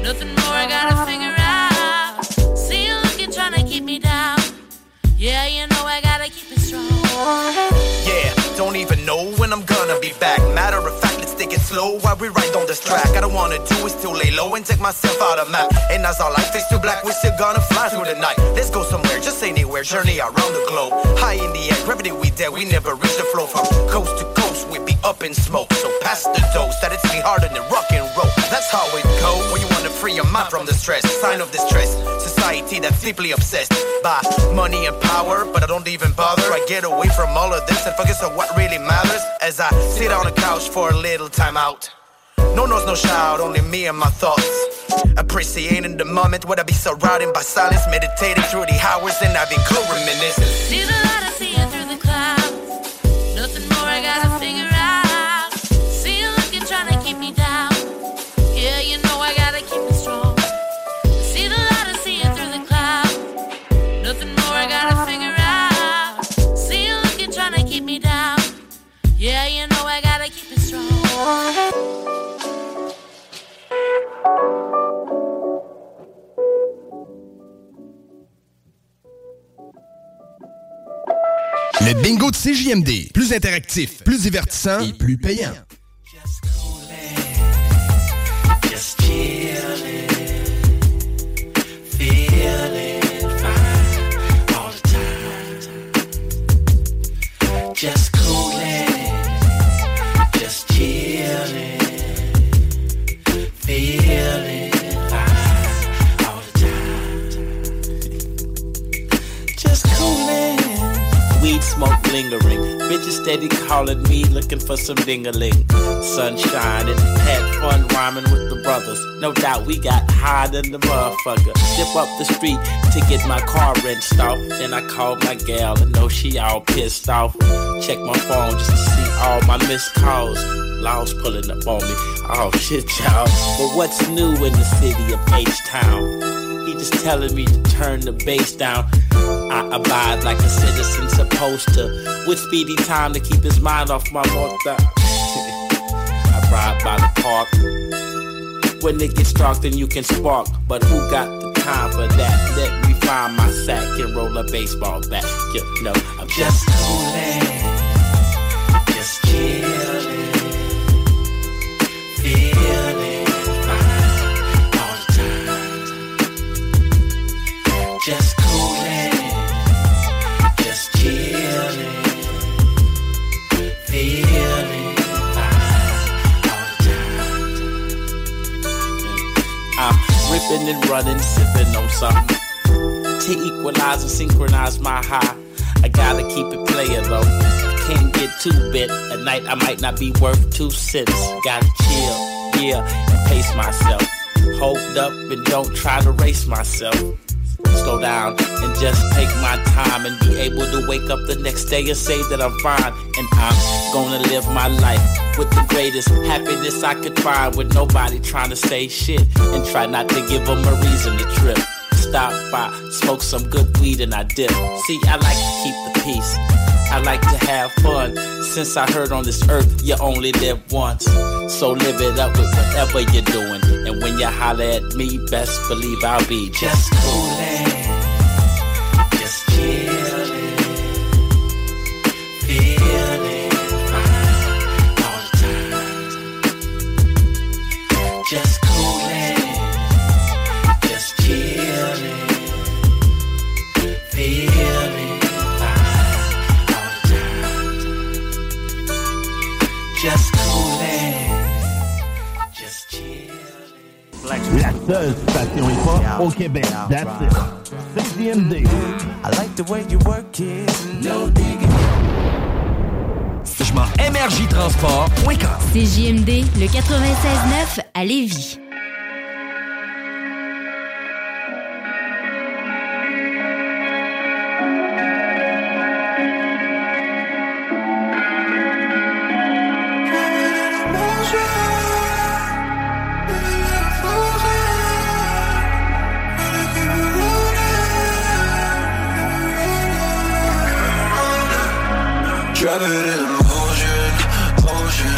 Nothing more I gotta figure out. See you looking, trying to keep me down. Yeah, you know I gotta keep it strong. Yeah, don't even know when I'm gonna be back. Matter slow while we ride on this track. I don't wanna do is to lay low and take myself out of map. And as our life is too black, we're still gonna fly through the night. Let's go somewhere, just anywhere, journey around the globe. High in the air, gravity we there, we never reach the flow from coast to coast. We up in smoke, so pass the dose that it's me harder than rock and roll. That's how it go. When you wanna free your mind from the stress, sign of distress. Society that's deeply obsessed by money and power, but I don't even bother. I get away from all of this and focus on what really matters as I sit on the couch for a little time out. No noise, no shout, only me and my thoughts. Appreciating the moment, would I be surrounded by silence, meditating through the hours, and having cool reminiscence. CJMD. Plus interactif, plus divertissant et plus payant. Lingering. Bitches steady calling me, looking for some dingaling. Had fun rhyming with the brothers. No doubt we got high than the motherfucker. Dip up the street to get my car rinsed off. Then I called my gal and know she all pissed off. Check my phone just to see all my missed calls. Laws pulling up on me. Oh shit, y'all. But what's new in the city of H-Town? He just telling me to turn the bass down. I abide like a citizen supposed to. With speedy time to keep his mind off my mortar. I ride by the park. When it gets dark, then you can spark. But who got the time for that? Let me find my sack and roll a baseball bat. You know, I'm just coolin', just chillin', and running, sipping on something to equalize and synchronize my high. I gotta keep it playing though. Can't get too bit. At night I might not be worth two cents. Gotta chill, yeah, and pace myself. Hold up and don't try to race myself. Slow down and just take my time and be able to wake up the next day and say that I'm fine. And I'm gonna live my life with the greatest happiness I could find with nobody trying to say shit and try not to give them a reason to trip. Stop by, smoke some good weed and I dip. See, I like to keep the peace. I like to have fun. Since I heard on this earth, you only live once. So live it up with whatever you're doing. And when you holler at me, best believe I'll be just coolin'. Just coolin'. Just chillin'. La seule station hip-hop au Québec. That's it. CGMD. I like the way you work it. No digging. Je m'en énergitransport.com. CJMD, le 96.9 à Lévis. It in motion, motion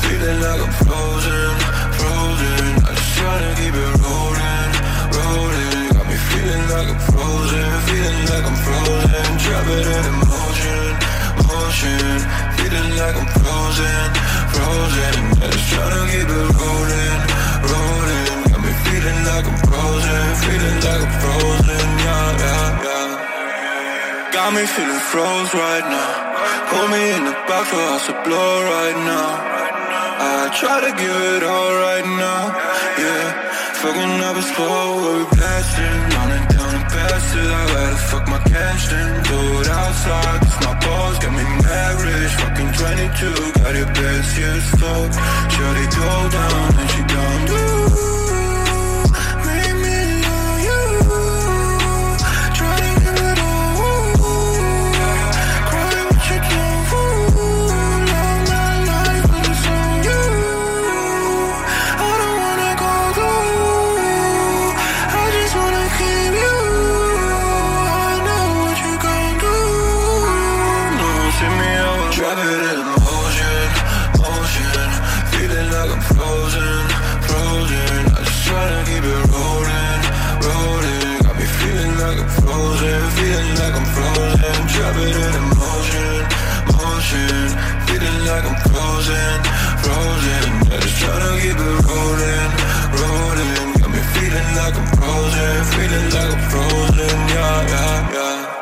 Feeling like I'm frozen, frozen. I just tryna keep it rolling, rolling. Got me feeling like I'm frozen, feeling like I'm frozen. Drop it in motion, motion. Feeling like I'm frozen, frozen. I just tryna keep it rolling, rolling. Got me feeling like I'm frozen, feeling like I'm frozen. Yeah, yeah, yeah. Got me feeling froze right now Put me in the box for us to blow right now. I try to give it all right now, yeah. Fucking up a spot where we blasting, running down the passes. I gotta fuck my cash then do it outside. Cause my balls got me married. Fucking 22, got your best years slow. Shorty go down and she down. Ooh, tryna keep it rolling, rolling. Got me feeling like I'm frozen, feeling like I'm frozen. Yeah, yeah, yeah.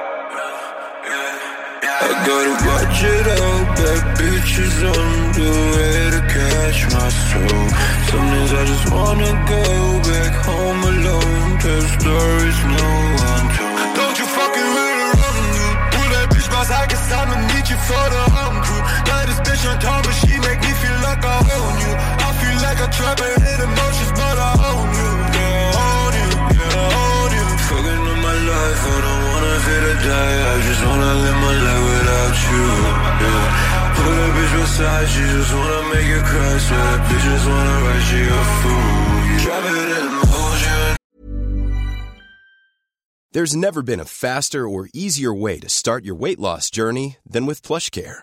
I gotta watch it all, bad bitches on the way to catch my soul. Some days I just wanna go back home alone. Tell stories no one told. Don't you fucking really run me. Pull that bitch boss, I guess I'ma meet you for the home crew. Got this bitch on top, but she make me feel like I own you. Like I trap and hit emotions, but I own you. Yeah, own you, yeah, own you. Fucking up my life, I don't wanna feel to die. I just wanna live my life without you. Yeah. Put a bitch beside, she just wanna make you cry. So that bitch just wanna write she a fool. It in motion. There's never been a faster or easier way to start your weight loss journey than with PlushCare.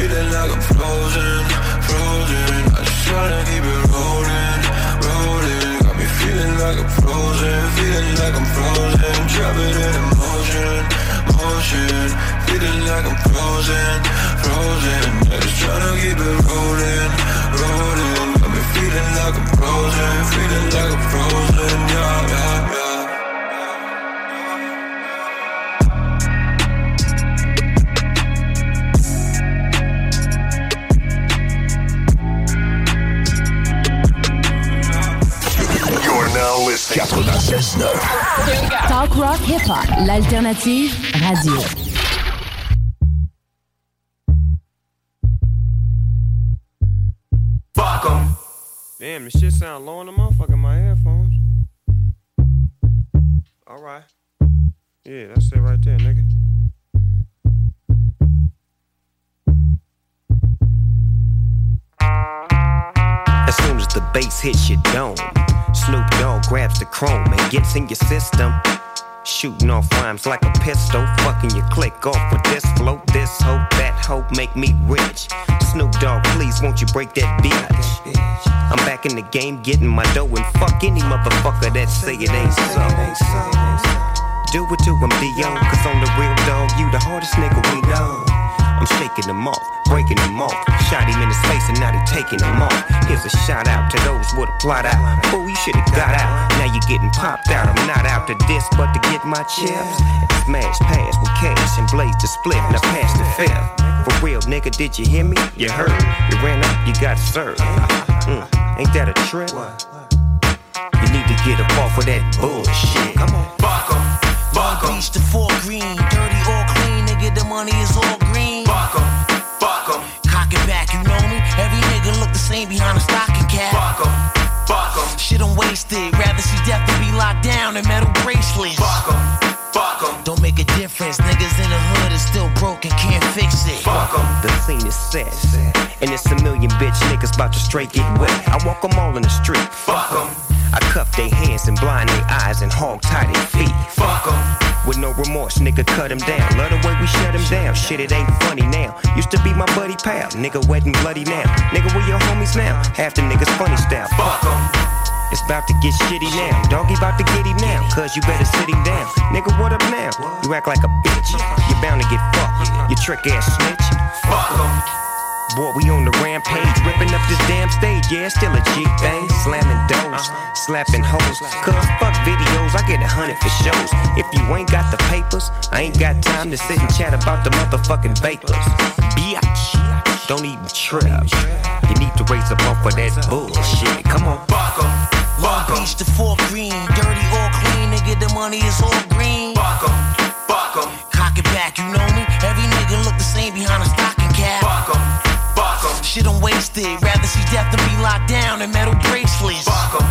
Feeling like I'm frozen, frozen. I just tryna keep it rolling, rolling. Got me feeling like I'm frozen, feeling like I'm frozen. It in motion, motion. feeling like I'm frozen, frozen. I just tryna keep it rolling, rolling. Got me feeling like I'm frozen, feeling like I'm frozen, yeah, yeah, yeah. 96.9. Talk rock hip hop, l'alternative radio. Fuck 'em. Damn, this shit sound low in the motherfucker in my headphones. Alright. Yeah, that's it right there, nigga. As soon as the bass hits your dome, Snoop Dogg grabs the chrome and gets in your system. Shooting off rhymes like a pistol, fucking your click off with this flow, this hope, that hope make me rich. Snoop Dogg, please won't you break that bitch? I'm back in the game getting my dough and fuck any motherfucker that say it ain't so. Do it to him, D.O. Cause on the real dog, you the hardest nigga we know. I'm shaking them off, breaking them off. Shot him in his face and now they taking him off. Here's a shout out to those with a plot out. Fool, you should've got out. Now you're getting popped out. I'm not out to this, but to get my chips. Smash pass with cash and blaze the split. Now pass the fifth. For real, nigga, did you hear me? You heard. You ran up, you got served. Mm, ain't that a trip? You need to get up off of that bullshit. Come on. Fuck 'em, fuck 'em. Beach to four green, dirty or clean, nigga, the money is all green. Nigga look the same behind a stocking cap. Fuck 'em, fuck 'em. Shit, I'm wasted. Rather see death than be locked down in metal bracelets. Fuck 'em, fuck 'em. Don't make a difference. Niggas in the hood is still broken, can't fix it. Fuck 'em. The scene is set. And it's a million bitch niggas about to straight get wet. I walk walk 'em all in the street. Fuck 'em. I cuff their hands and blind their eyes and hog tie their feet. Fuck 'em. With no remorse, nigga, cut him down. Love the way we shut him down. Shit, it ain't funny now. Used to be my buddy pal. Nigga, wet and bloody now. Nigga, where your homies now? Half the niggas funny style. Fuck 'em. It's about to get shitty now. Doggy about to get him now. Cause you better sit him down. Nigga, what up now? You act like a bitch. You bound to get fucked. You trick ass snitch. Fuck 'em. Boy, we on the rampage, ripping up this damn stage. Yeah, still a G thing. Slamming doors, slapping hoes. Cause fuck videos, I get a hundred for shows. If you ain't got the papers, I ain't got time to sit and chat about the motherfucking vapors. Bitch, don't even trip. You need to raise up off of that bullshit. Come on. Long Beach to four green, dirty or clean, nigga, the money is all green. Fuck 'em, fuck 'em. Cock it back, you know me. Every nigga look the same behind a Shit, I'm wasted. Rather see death than be locked down in metal bracelets. Fuck 'em,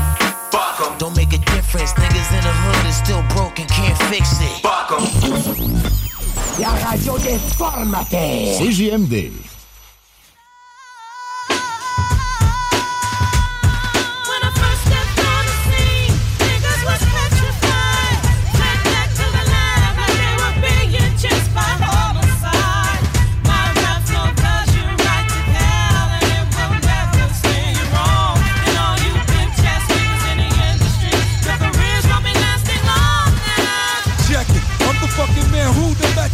fuck 'em. Don't make a difference. Niggas in the hood is still broken, can't fix it. Fuck 'em. La radio déformate. CJMD. When ah.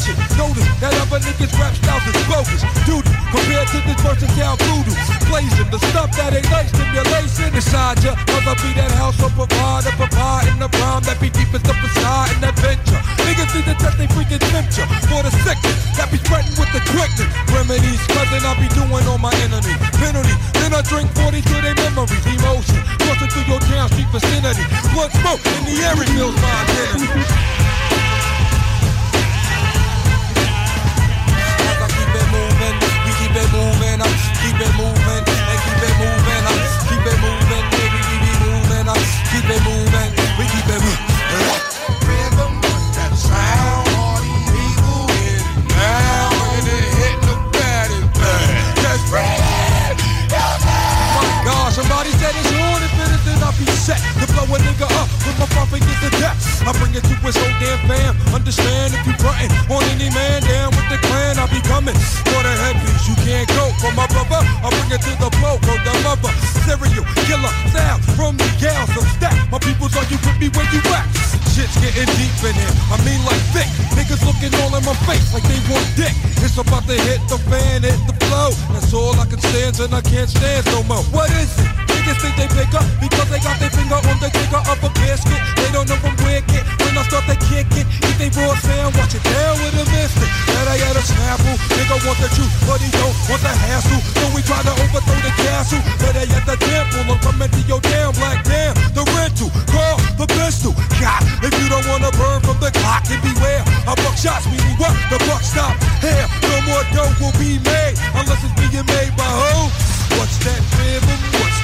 You. Notice that other niggas rap styles is bogus. Duty compared to this versatile voodoo. Blazing the stuff that ain't nice stimulation inside ya. Other be that house or provide a provide in the rhyme that be deep as the facade and adventure. Niggas need to test they freaking temperature for the sickness that be spreading with the quickness. Remedies, cousin, I be doing on my enemy. Penalty, then I drink 40 to their memories. Emotion, coursing through your town street vicinity. Blood smoke in the air, it feels my identity. It moving, I keep it moving, and keep it moving, I keep it moving, baby, we be moving, I keep it moving, we keep it moving. My profit gets to death. I bring it to his whole damn fam. Understand if you frontin' on any man down with the clan, I'll be coming for the heavies. You can't go for my brother. I bring it to the flow, for the mother. Serial killer sound from the gals of stack. My people's on you with me where you at? shit's getting deep in here. I mean like thick. Niggas looking all in my face like they want dick. It's about to hit the fan, hit the flow. That's all I can stand and I can't stand no more. What is it? Niggas think they up because they got their finger on the trigger of a basket. They don't know where get when I start to kick it. Eat they raw sound, watch it down with a mystic. That I had a snapple. Nigga want the truth, but he don't want the hassle. So we try to overthrow the castle. Better yet the temple. I'm coming to your damn black damn. The rental, call the pistol. God, if you don't wanna burn from the clock, then beware. A buck shots meaning what? The buck stop. Here, no more dough will be made unless it's being made by who? What's that rhythm? What's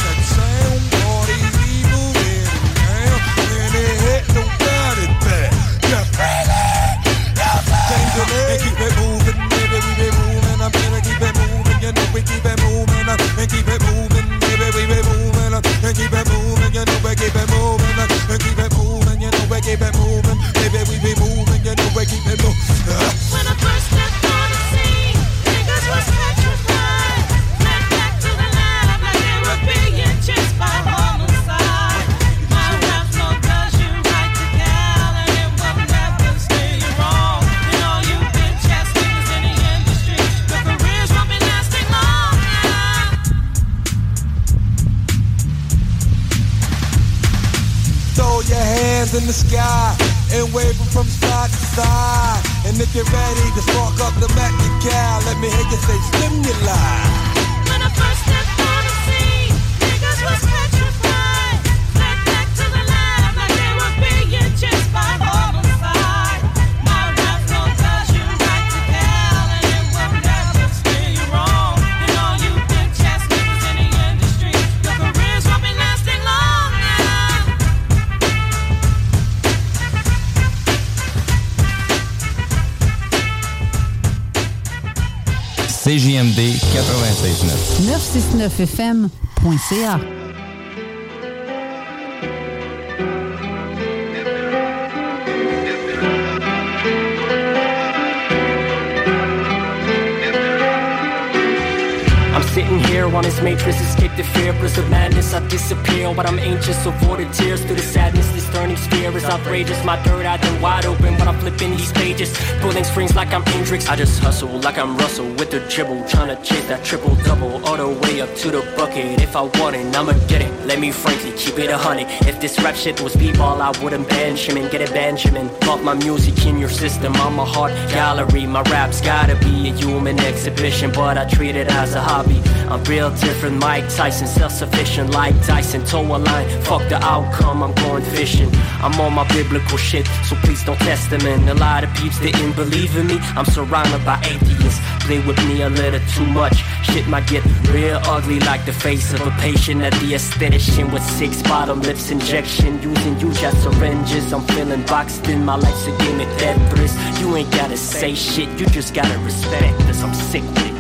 969fm.ca. I'm sitting here on this matrix, escape the fear, of madness. I disappear, but I'm anxious, avoided tears through the sadness. This turning is outrageous. My third eye then wide open, but I'm flipping these pages, pulling strings like I'm Hendrix. I just hustle like I'm Russell with the dribble, trying to chase that triple double all the way up to the If I want it, I'ma get it. Let me frankly keep it a hundred. If this rap shit was b-ball, I wouldn't Benjamin. Get a Benjamin. Pump my music in your system. I'm a heart gallery. My rap's gotta be a human exhibition, but I treat it as a hobby. I'm real different, Mike Tyson, self-sufficient like Tyson. Toe a line, fuck the outcome, I'm going fishing. I'm on my biblical shit, so please don't test them. And a lot of peeps didn't believe in me. I'm surrounded by atheists, play with me a little too much. Shit might get real ugly like the face of a patient at the aesthetician with six bottom lips injection. Using you as syringes, I'm feeling boxed in. My life's a game of Tetris. You ain't gotta say shit, you just gotta respect this. I'm sick with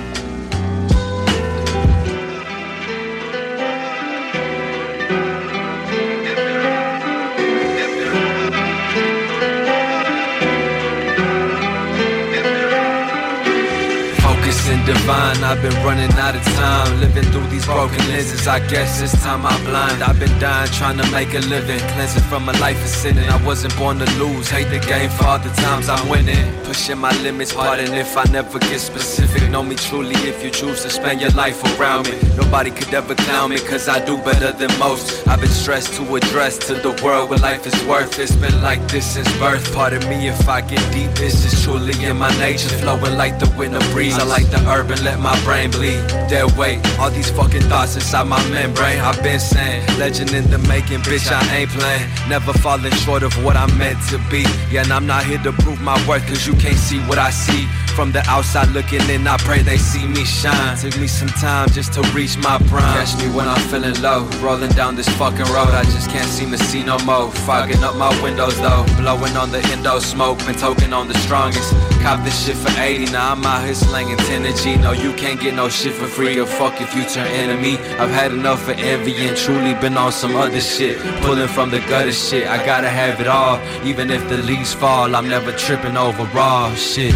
divine, I've been running out of time. Living through these broken lenses, I guess this time I'm blind. I've been dying trying to make a living. Cleansing from a life of sinning. I wasn't born to lose. Hate the game for all the times I'm winning. Pushing my limits, pardon if I never get specific. Know me truly if you choose to spend your life around me. Nobody could ever clown me, cause I do better than most. I've been stressed to address to the world what life is worth. It's been like this since birth. Pardon me if I get deep, this is truly in my nature. Flowing like the winter breeze. I like the urban, let my brain bleed. Dead weight, all these fucking thoughts inside my membrane. I've been saying, legend in the making, bitch, I ain't playing. Never falling short of what I'm meant to be. Yeah, and I'm not here to prove my worth, cause you can't see what I see. From the outside looking in, I pray they see me shine. Took me some time just to reach my prime. Catch me when I'm feeling low, rolling down this fucking road. I just can't seem to see no more. Fogging up my windows though, blowing on the endo smoke, been token on the strongest. Cop this shit for 80, now I'm out here slanging 10 to G. No, you can't get no shit for free or fuck if you turn enemy. I've had enough of envy and truly been on some other shit. Pulling from the gutter shit, I gotta have it all. Even if the leaves fall, I'm never tripping over raw shit.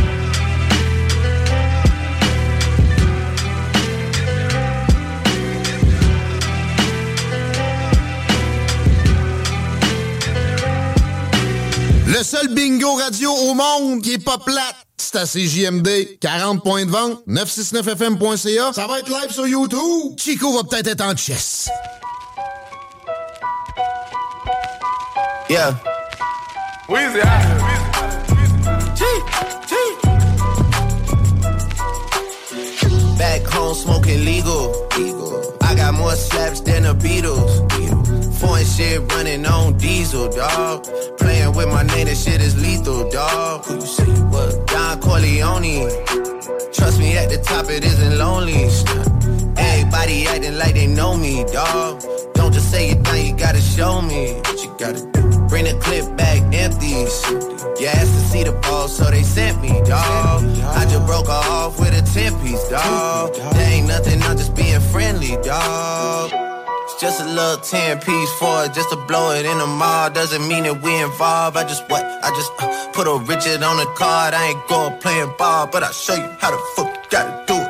Le seul bingo radio au monde qui est pas plate, c'est à CJMD. 40 points de vente, 969fm.ca. Ça va être live sur YouTube. Chico va peut-être être en chess. Yeah. Weezy, Back home smoking legal. I got more slaps than the Beatles. Foreign shit running on diesel, dog. Playing with my name, this shit is lethal, dog. Who you say you was? Don Corleone. Trust me, at the top it isn't lonely. Everybody acting like they know me, dog. Don't just say it now, you gotta show me what you gotta do. Bring the clip back empty. You asked to see the ball, so they sent me, dog. I just broke her off with a 10 piece, dog. There ain't nothing, I'm just being friendly, dog. Just a little 10 piece for it, just to blow it in the mall. Doesn't mean that we involved. I just what? I just uh, put a Richard on the card. I ain't going playing ball, but I'll show you how the fuck you gotta do it.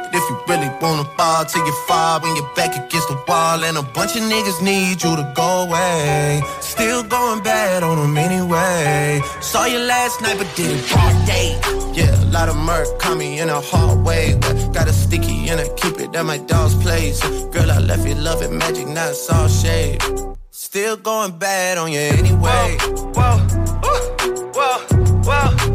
Really wanna ball till you fall when you're back against the wall. And a bunch of niggas need you to go away. Still going bad on them anyway. Saw you last night, but did it broad day. Yeah, a lot of murk caught me in a hard way. But got a sticky and I keep it at my dog's place. Girl, I left you love it magic, not it's all shade. Still going bad on you anyway. Whoa, whoa, whoa, whoa, whoa.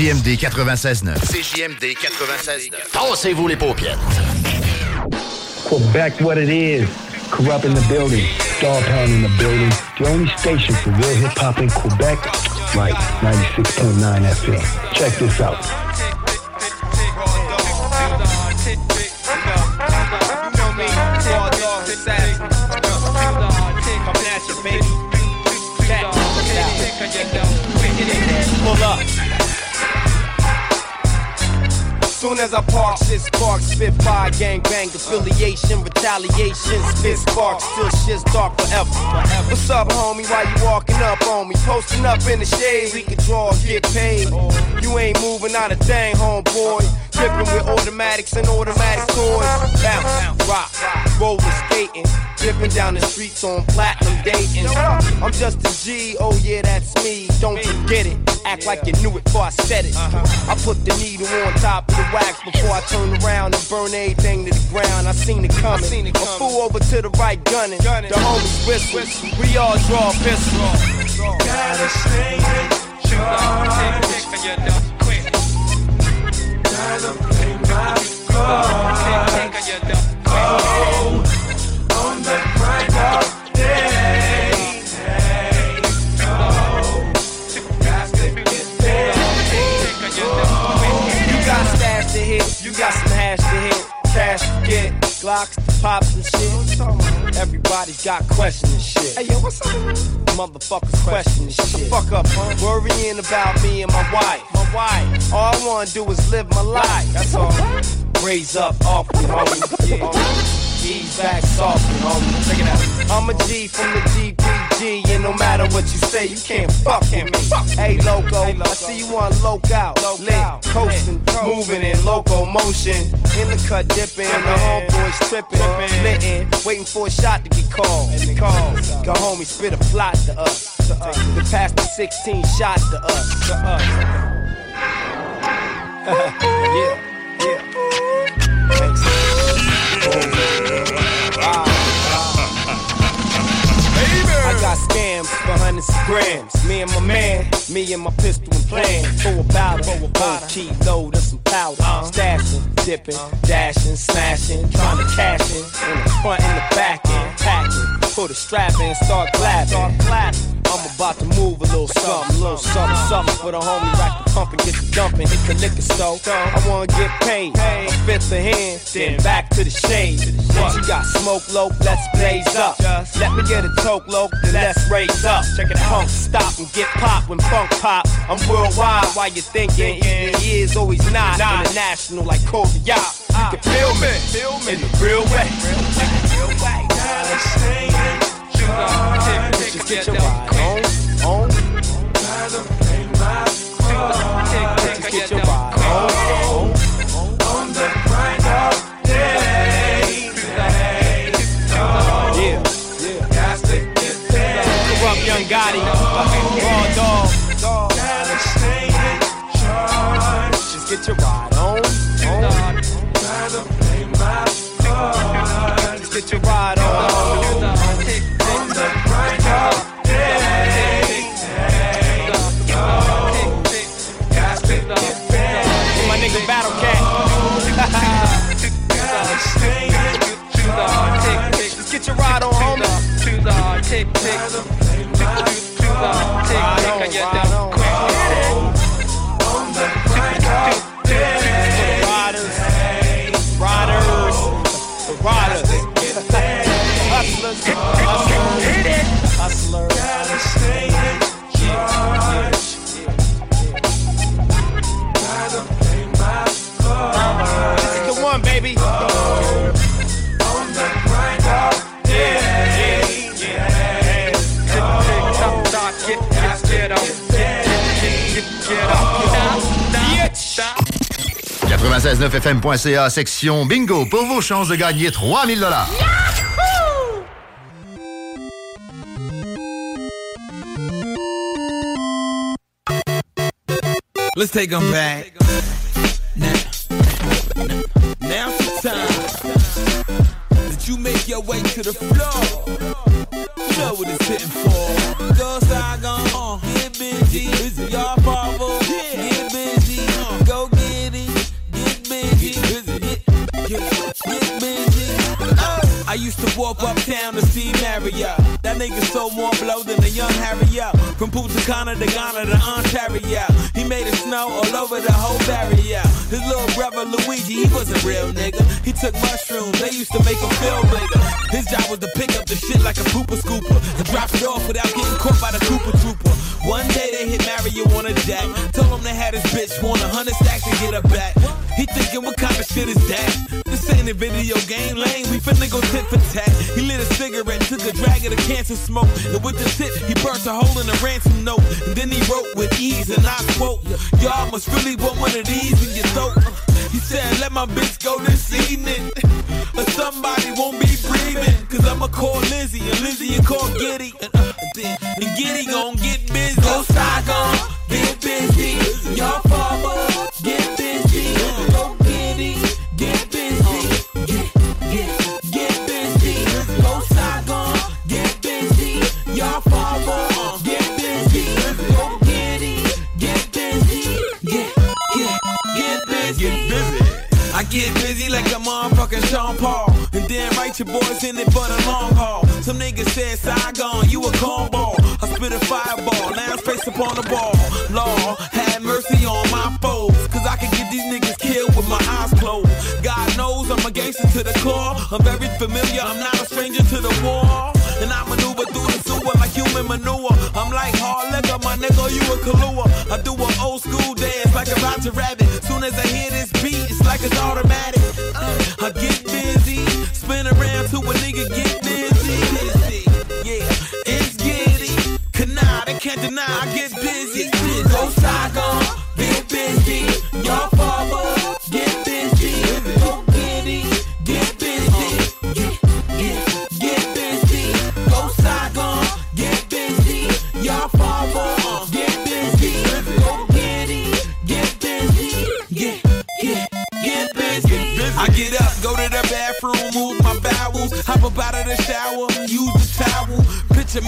CJMD 96.9. CJMD 96.9. Tassez-vous les paupières. Quebec, what it is. Corrupt in the building. Dog Pound in the building. The only station for real hip hop in Quebec. Right, 96.9 FM. Check this out. Pull up. Soon as I park, shit sparks, spit fire, gang bang, affiliation, retaliation, spit sparks, still shit's dark forever. What's up, homie? Why you walking up on me? Posting up in the shade, we can draw, get paid. You ain't moving out a thing, homeboy. Dipping with automatics and automatic toys. Bounce, rock, roller skating, dipping down the streets on platinum dating. I'm just a G, oh yeah, that's me. Don't forget it. Act like you knew it before I said it. I put the needle on top of the wax before I turn around and burn everything to the ground. I seen it coming. A fool over to the right gunning. The homies whistle. We all draw pistols. Gotta stay in charge. Oh, on day. Oh. You got to hit. You got some hash to hit. Cash to get. Glocks to pop and shit. Everybody's got questions shit. Hey, yo, what's up? Motherfuckers questioning shit. Fuck up, huh? Worrying about me and my wife. My wife. All I wanna do is live my life. That's all. Raise up off the homie. Yeah. Ease back softly, homie. Check it out. I'm a G from the GPG, and no matter what you say, you can't fuck with me. Hey, loco, I see you on local, lit, coasting, moving in loco motion. In the cut dipping, the homeboys tripping, litting, waiting for a shot to get called. Call. Go homie, spit a plot to us. Then pass the 16 shot to us. To us. yeah, yeah. Got scams for hundreds of grams. Me and my man, me and my pistol and plan. For a battle, for a bottle. Key load of some powder. Uh-huh. Stashing, dipping, uh-huh. dashing, smashing. Trying to cash in. In the front and the back end. Uh-huh. Packing. Put a strap in, start clapping. Start clapping. I'm about to move a little something, a little something, something for the homie. Rack the pump and get the dumping. Hit the liquor store. I wanna get paid. A fifth of hand, then back to the shade. Once you got smoke low, let's blaze up. Let me get a toke low, then let's raise up. Check it out. Punk stop and get pop when funk pop. I'm worldwide while you're thinking even is always not international like Kobe Yop. You can feel me in the real way. Just get your ride on, on. Your ride 969fm.ca, section bingo, pour vos chances de gagner 3000 dollars. Let's take back. Now, way to the floor. See That nigga so more blow than a young Harriet. From Punta Cana to Ghana to Ontario. He made it snow all over the whole barrier. His little brother Luigi, he was a real nigga. He took mushrooms, they used to make him feel bigger. His job was to pick up the shit like a pooper scooper and drop it off without getting caught by the Cooper Trooper. One day they hit Mario on a jack. Told him they had his bitch want a hundred stacks to get her back. He thinking what kind of shit is that? A video game lane, we finna go tit for tat. He lit a cigarette, took a drag of the cancer smoke. And with the tip, he burnt a hole in a ransom note. And then he wrote with ease, and I quote, Y'all must really want one of these in your throat. He said, let my bitch go this evening. Or somebody won't be breathing. Cause I'ma call Lizzie, and Lizzie will call Giddy. And, uh, then, and Giddy gon' get busy. Go Saigon, get busy. Y'all farmer, motherfucking Sean Paul. And then write your boys in it for the long haul. Some niggas said Saigon, you a cornball. I spit a fireball, now I'm face upon the ball. Law, have mercy on my foes. Cause I can get these niggas killed with my eyes closed. God knows I'm a gangster to the core. I'm very familiar, I'm not a stranger to the war. And I maneuver through the sewer like human manure. I'm like hard liquor, my nigga, you a Kahlua. I do an old school dance like a Roger Rabbit. Soon as I hear this beat, it's like it's automatic.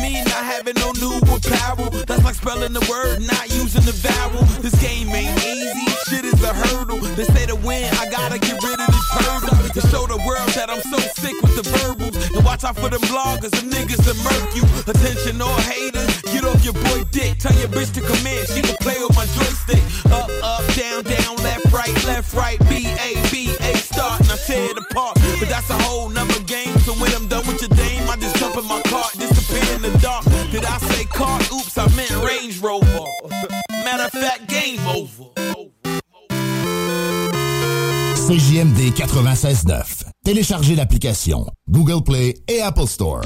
me not having no new apparel. That's like spelling the word, not using the vowel. This game ain't easy, shit is a hurdle. They say to win, I gotta get rid of this hurdle. To show the world that I'm so sick with the verbals. And watch out for them bloggers, the niggas that murk you. Attention or hate. 96.9. Téléchargez l'application Google Play et Apple Store.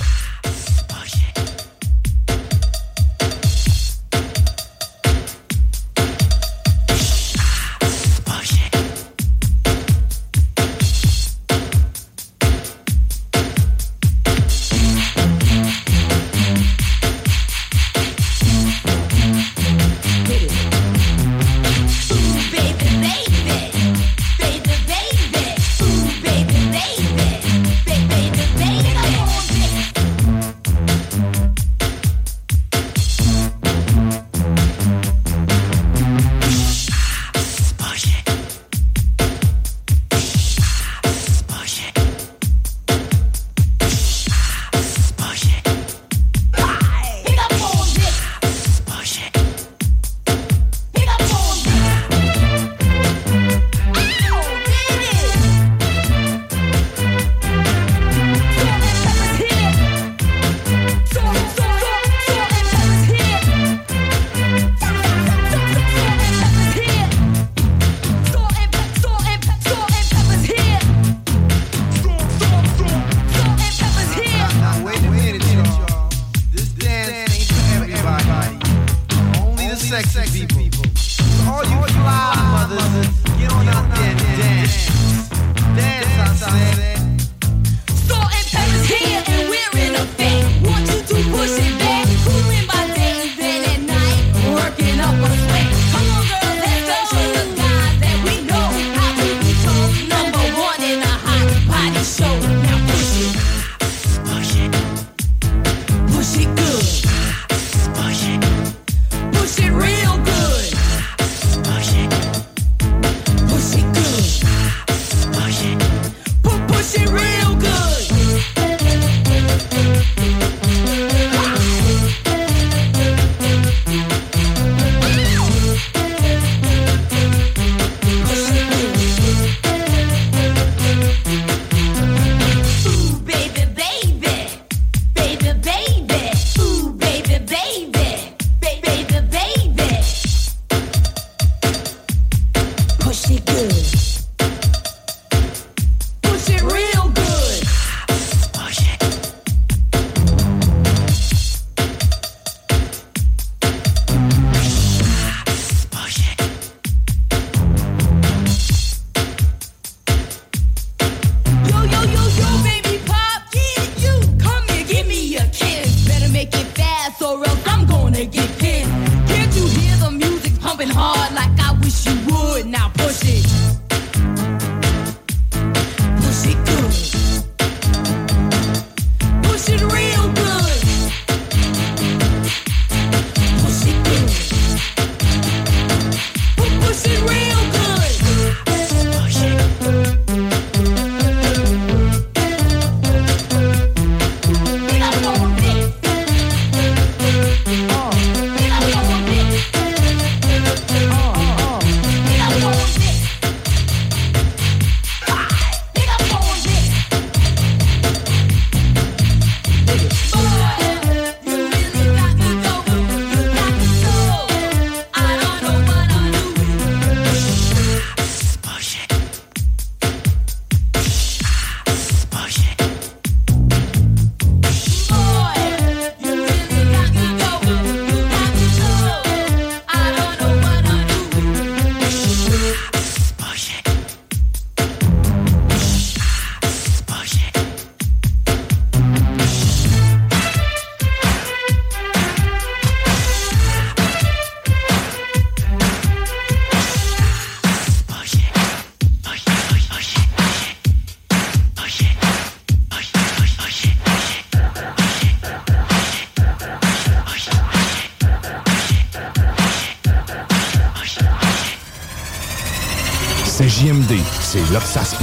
C'est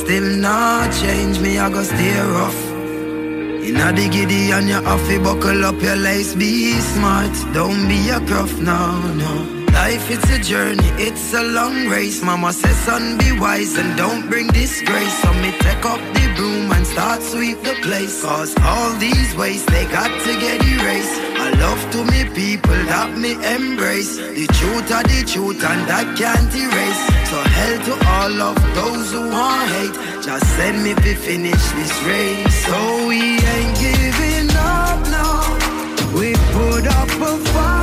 still not change. Me, I go stay rough. Inna the giddy and you have to buckle up your lace. Be smart, don't be a gruff, no, no. Life it's a journey, it's a long race. Mama says, son, be wise and don't bring disgrace. So me take up the broom and start sweep the place. Cause all these ways they got to get erased. I love to me people that me embrace. The truth are the truth and I can't erase. So hell to all of those who want hate. Just send me to finish this race. So we ain't giving up now. We put up a fight.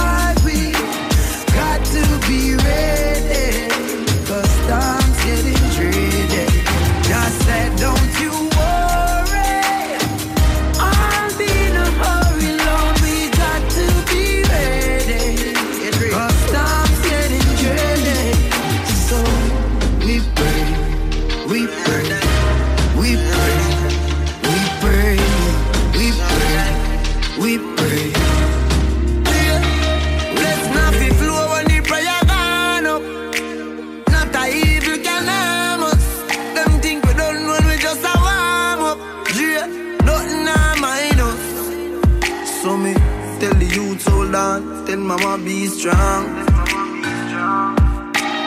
Strong.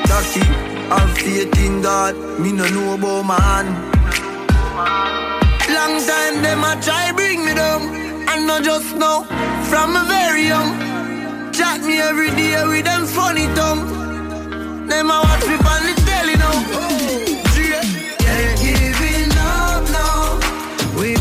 Jackie, have faith in God. Me no know about man. Long time them a try bring me down, and not just now. From a very young, chat me every day with them funny tongue. Them a watch me on the telly now. Yeah, yeah, giving up now. We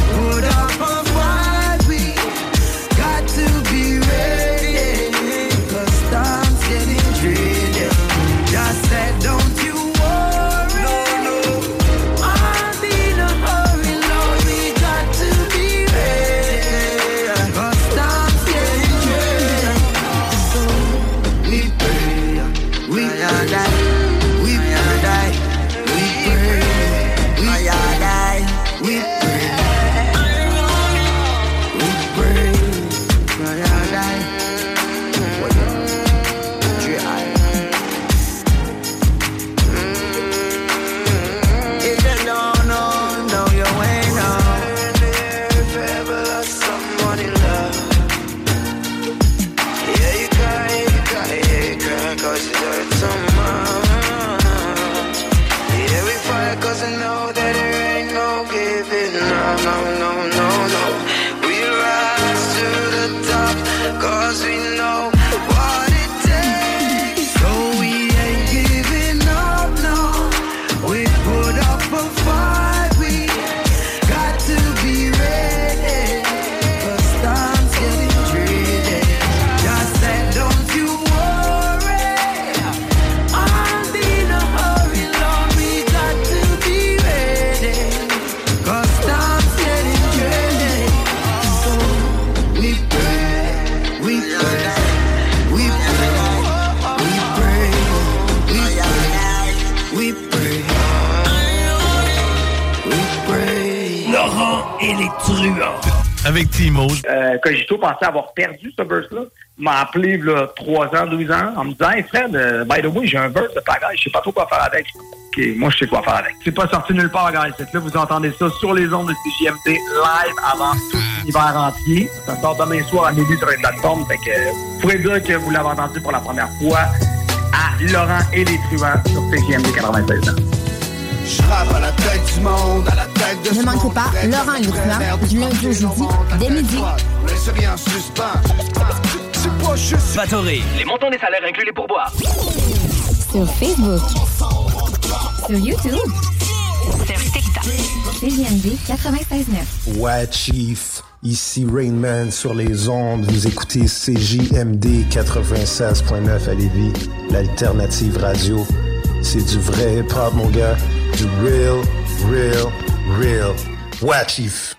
Avec Timo. Euh, Cogito pensait avoir perdu ce verse-là. Il m'a appelé là, 3 ans, 12 ans, en me disant Hey Fred, euh, by the way, j'ai un verse de pagaille, je sais pas trop quoi faire avec. Ok, moi je sais quoi faire avec. C'est pas sorti nulle part, guys. C'est que là, vous entendez ça sur les ondes de CGMT live avant tout l'hiver entier. Ça sort demain soir à midi sur les plateformes. Fait que vous pourrez dire que vous l'avez entendu pour la première fois à Laurent et les truands sur CGMT 96 ans. Je rappe à la tête du monde, à la tête de Ne manquez pas Laurent truands du lundi au jeudi dès midi. Laisse rien en suspens. C'est pas juste. Vatoré, les montants des salaires incluent les pourboires. Sur Facebook. Sur YouTube. Sur TikTok. CGMD 96.9. Ouais, Chief. Ici Rainman sur les ondes. Vous écoutez CJMD 96.9 à Lévis, l'alternative radio. C'est du vrai hip-hop, mon gars. Du real, real, real. Ouais, Chief.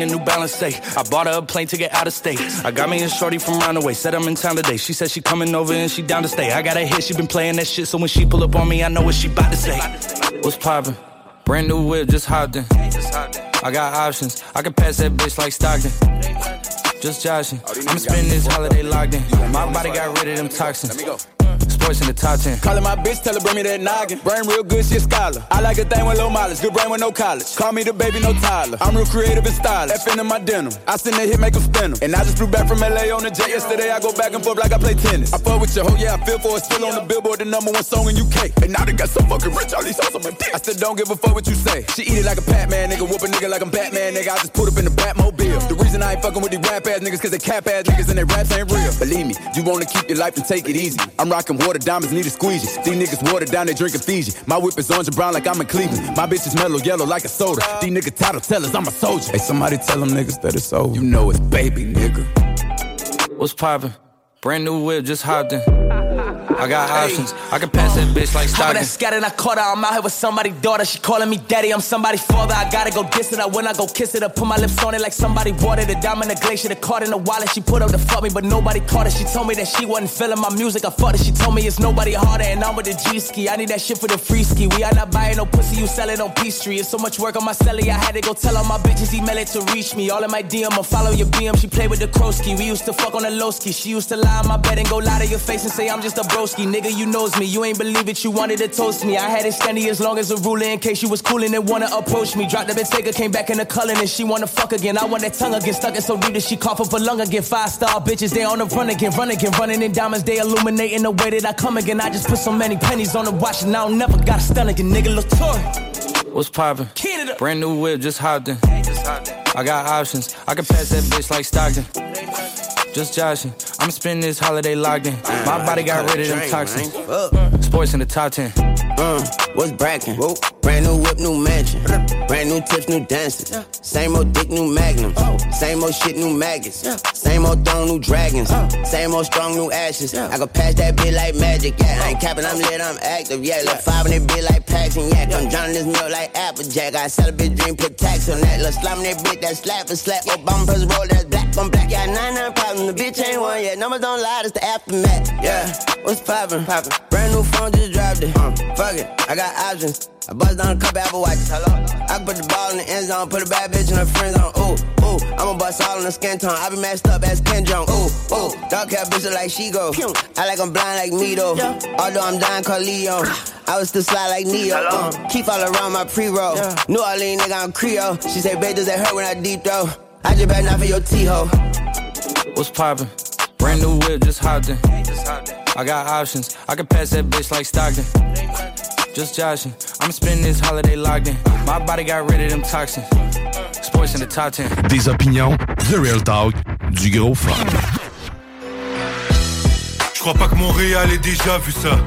the New Balance say. I bought her a plane ticket out of state. I got me a shorty from Runaway, said I'm in town today. She said she coming over and she down to stay. I got a hit, she been playing that shit, so when she pull up on me, I know what she bout to say. What's poppin'? Brand new whip, just hopped in. I got options, I can pass that bitch like Stockton. Just joshing. I'm spending this holiday locked in. My body got rid of them toxins. In the top 10. Calling my bitch, tell her bring me that noggin. Brain real good, she a scholar. I like a thing with low mileage, good brain with no college. Call me the baby, no Tyler. I'm real creative and stylish. F in my denim. I send that hit, make them spin. And I just flew back from LA on the jet yesterday. I go back and forth like I play tennis. I fuck with your hoe, yeah, I feel for it. Still on the billboard, the number one song in UK. And now they got so fucking rich, all these hoes on my dick. I still don't give a fuck what you say. She eat it like a Pac-Man, nigga. Whoop a nigga like I'm Batman, nigga. I just put up in the Batmobile. The reason I ain't fucking with these rap ass niggas, cause they cap ass niggas and they raps ain't real. Believe me, you wanna keep your life and take it easy. I'm rocking water diamonds, need a squeegee. These niggas water down, they drinking Fiji. My whip is orange and brown like I'm in Cleveland. My bitch is mellow yellow like a soda. These niggas title tellers, I'm a soldier. Hey, somebody tell them niggas that it's over. You know it's baby, nigga. What's poppin'? Brand new whip, just hopped in. I got options. I can pass that bitch like Stockton. that scattered, I caught her. I'm out here with somebody's daughter. She calling me daddy. I'm somebody's father. I gotta go diss it. I when I go kiss it. I put my lips on it like somebody watered it. Diamond in the glacier, the card in the wallet. She put up to fuck me, but nobody caught it. She told me that she wasn't feeling my music. I fucked it. She told me it's nobody harder, and I'm with the G ski. I need that shit for the free ski. We are not buying no pussy. You sell it on Peachtree. It's so much work on my celly. I had to go tell all my bitches email it to reach me. All in my DM, I follow your BM. She play with the Krosky. We used to fuck on the low ski. She used to lie on my bed and go lie to your face and say I'm just a broski. Nigga, you knows me. You ain't believe it. You wanted to toast me. I had it standing as long as a ruler in case you was coolin' and wanna approach me. Dropped the Bentayga, came back in the culling and she wanna fuck again. I want that tongue again, stuck it so deep that she cough up a lung again. Five star bitches, they on the run again, run again, running in diamonds. They illuminating the way that I come again. I just put so many pennies on the watch and I don't never got a stun again. Nigga, look Tory. What's poppin'? Canada. Brand new whip, just hopped in. I got options. I can pass that bitch like Stockton. Just joshing. I'm spending this holiday locked in. My body got rid of them toxins. Sports in the top 10. Uh, what's brackin'? Whoa. Brand new whip, new mansion. Brand new tips, new dances. Same old dick, new magnums. Oh. Same old shit, new maggots. Same old throne, new dragons. Same old strong, new ashes. I can pass that bit like magic. Yeah, I ain't oh. capping, I'm lit, I'm active. Yeah, look five in it bit like Paxton. Yeah, I'm drowning this milk like Applejack. I sell a bitch dream, put tax on that. Look slam that bitch, that slap and slap. Obama press roll, that's black on black. Yeah, nine nine problems. The bitch ain't one yet. Numbers don't lie, it's the aftermath. Yeah, what's poppin'? Poppin'. Brand new phone, just dropped it. Fuck it, I got options. I bust down a couple Apple watches. Hello. I can put the ball in the end zone, put a bad bitch in her friend zone. Ooh, ooh, I'ma bust all in the skin tone. I be messed up as Ken Jeong. Ooh, ooh, dark hair bitch like she go. I like I'm blind like me though. Although I'm dying called Leo. I was still slide like Neo. Uh, keep all around my pre-roll. New Orleans nigga, I'm Creole. She say, babe, does it hurt when I deep throw? I just better not for your T-ho. What's poppin'? Brand new whip, just hopped in. I got options. I can pass that bitch like Stockton. Just joshing. I'm spending this holiday locked in. My body got rid of them toxins. Sports in the top 10. Des opinions, The Real Talk, du gros fun. Je crois pas que Montréal ait déjà vu ça.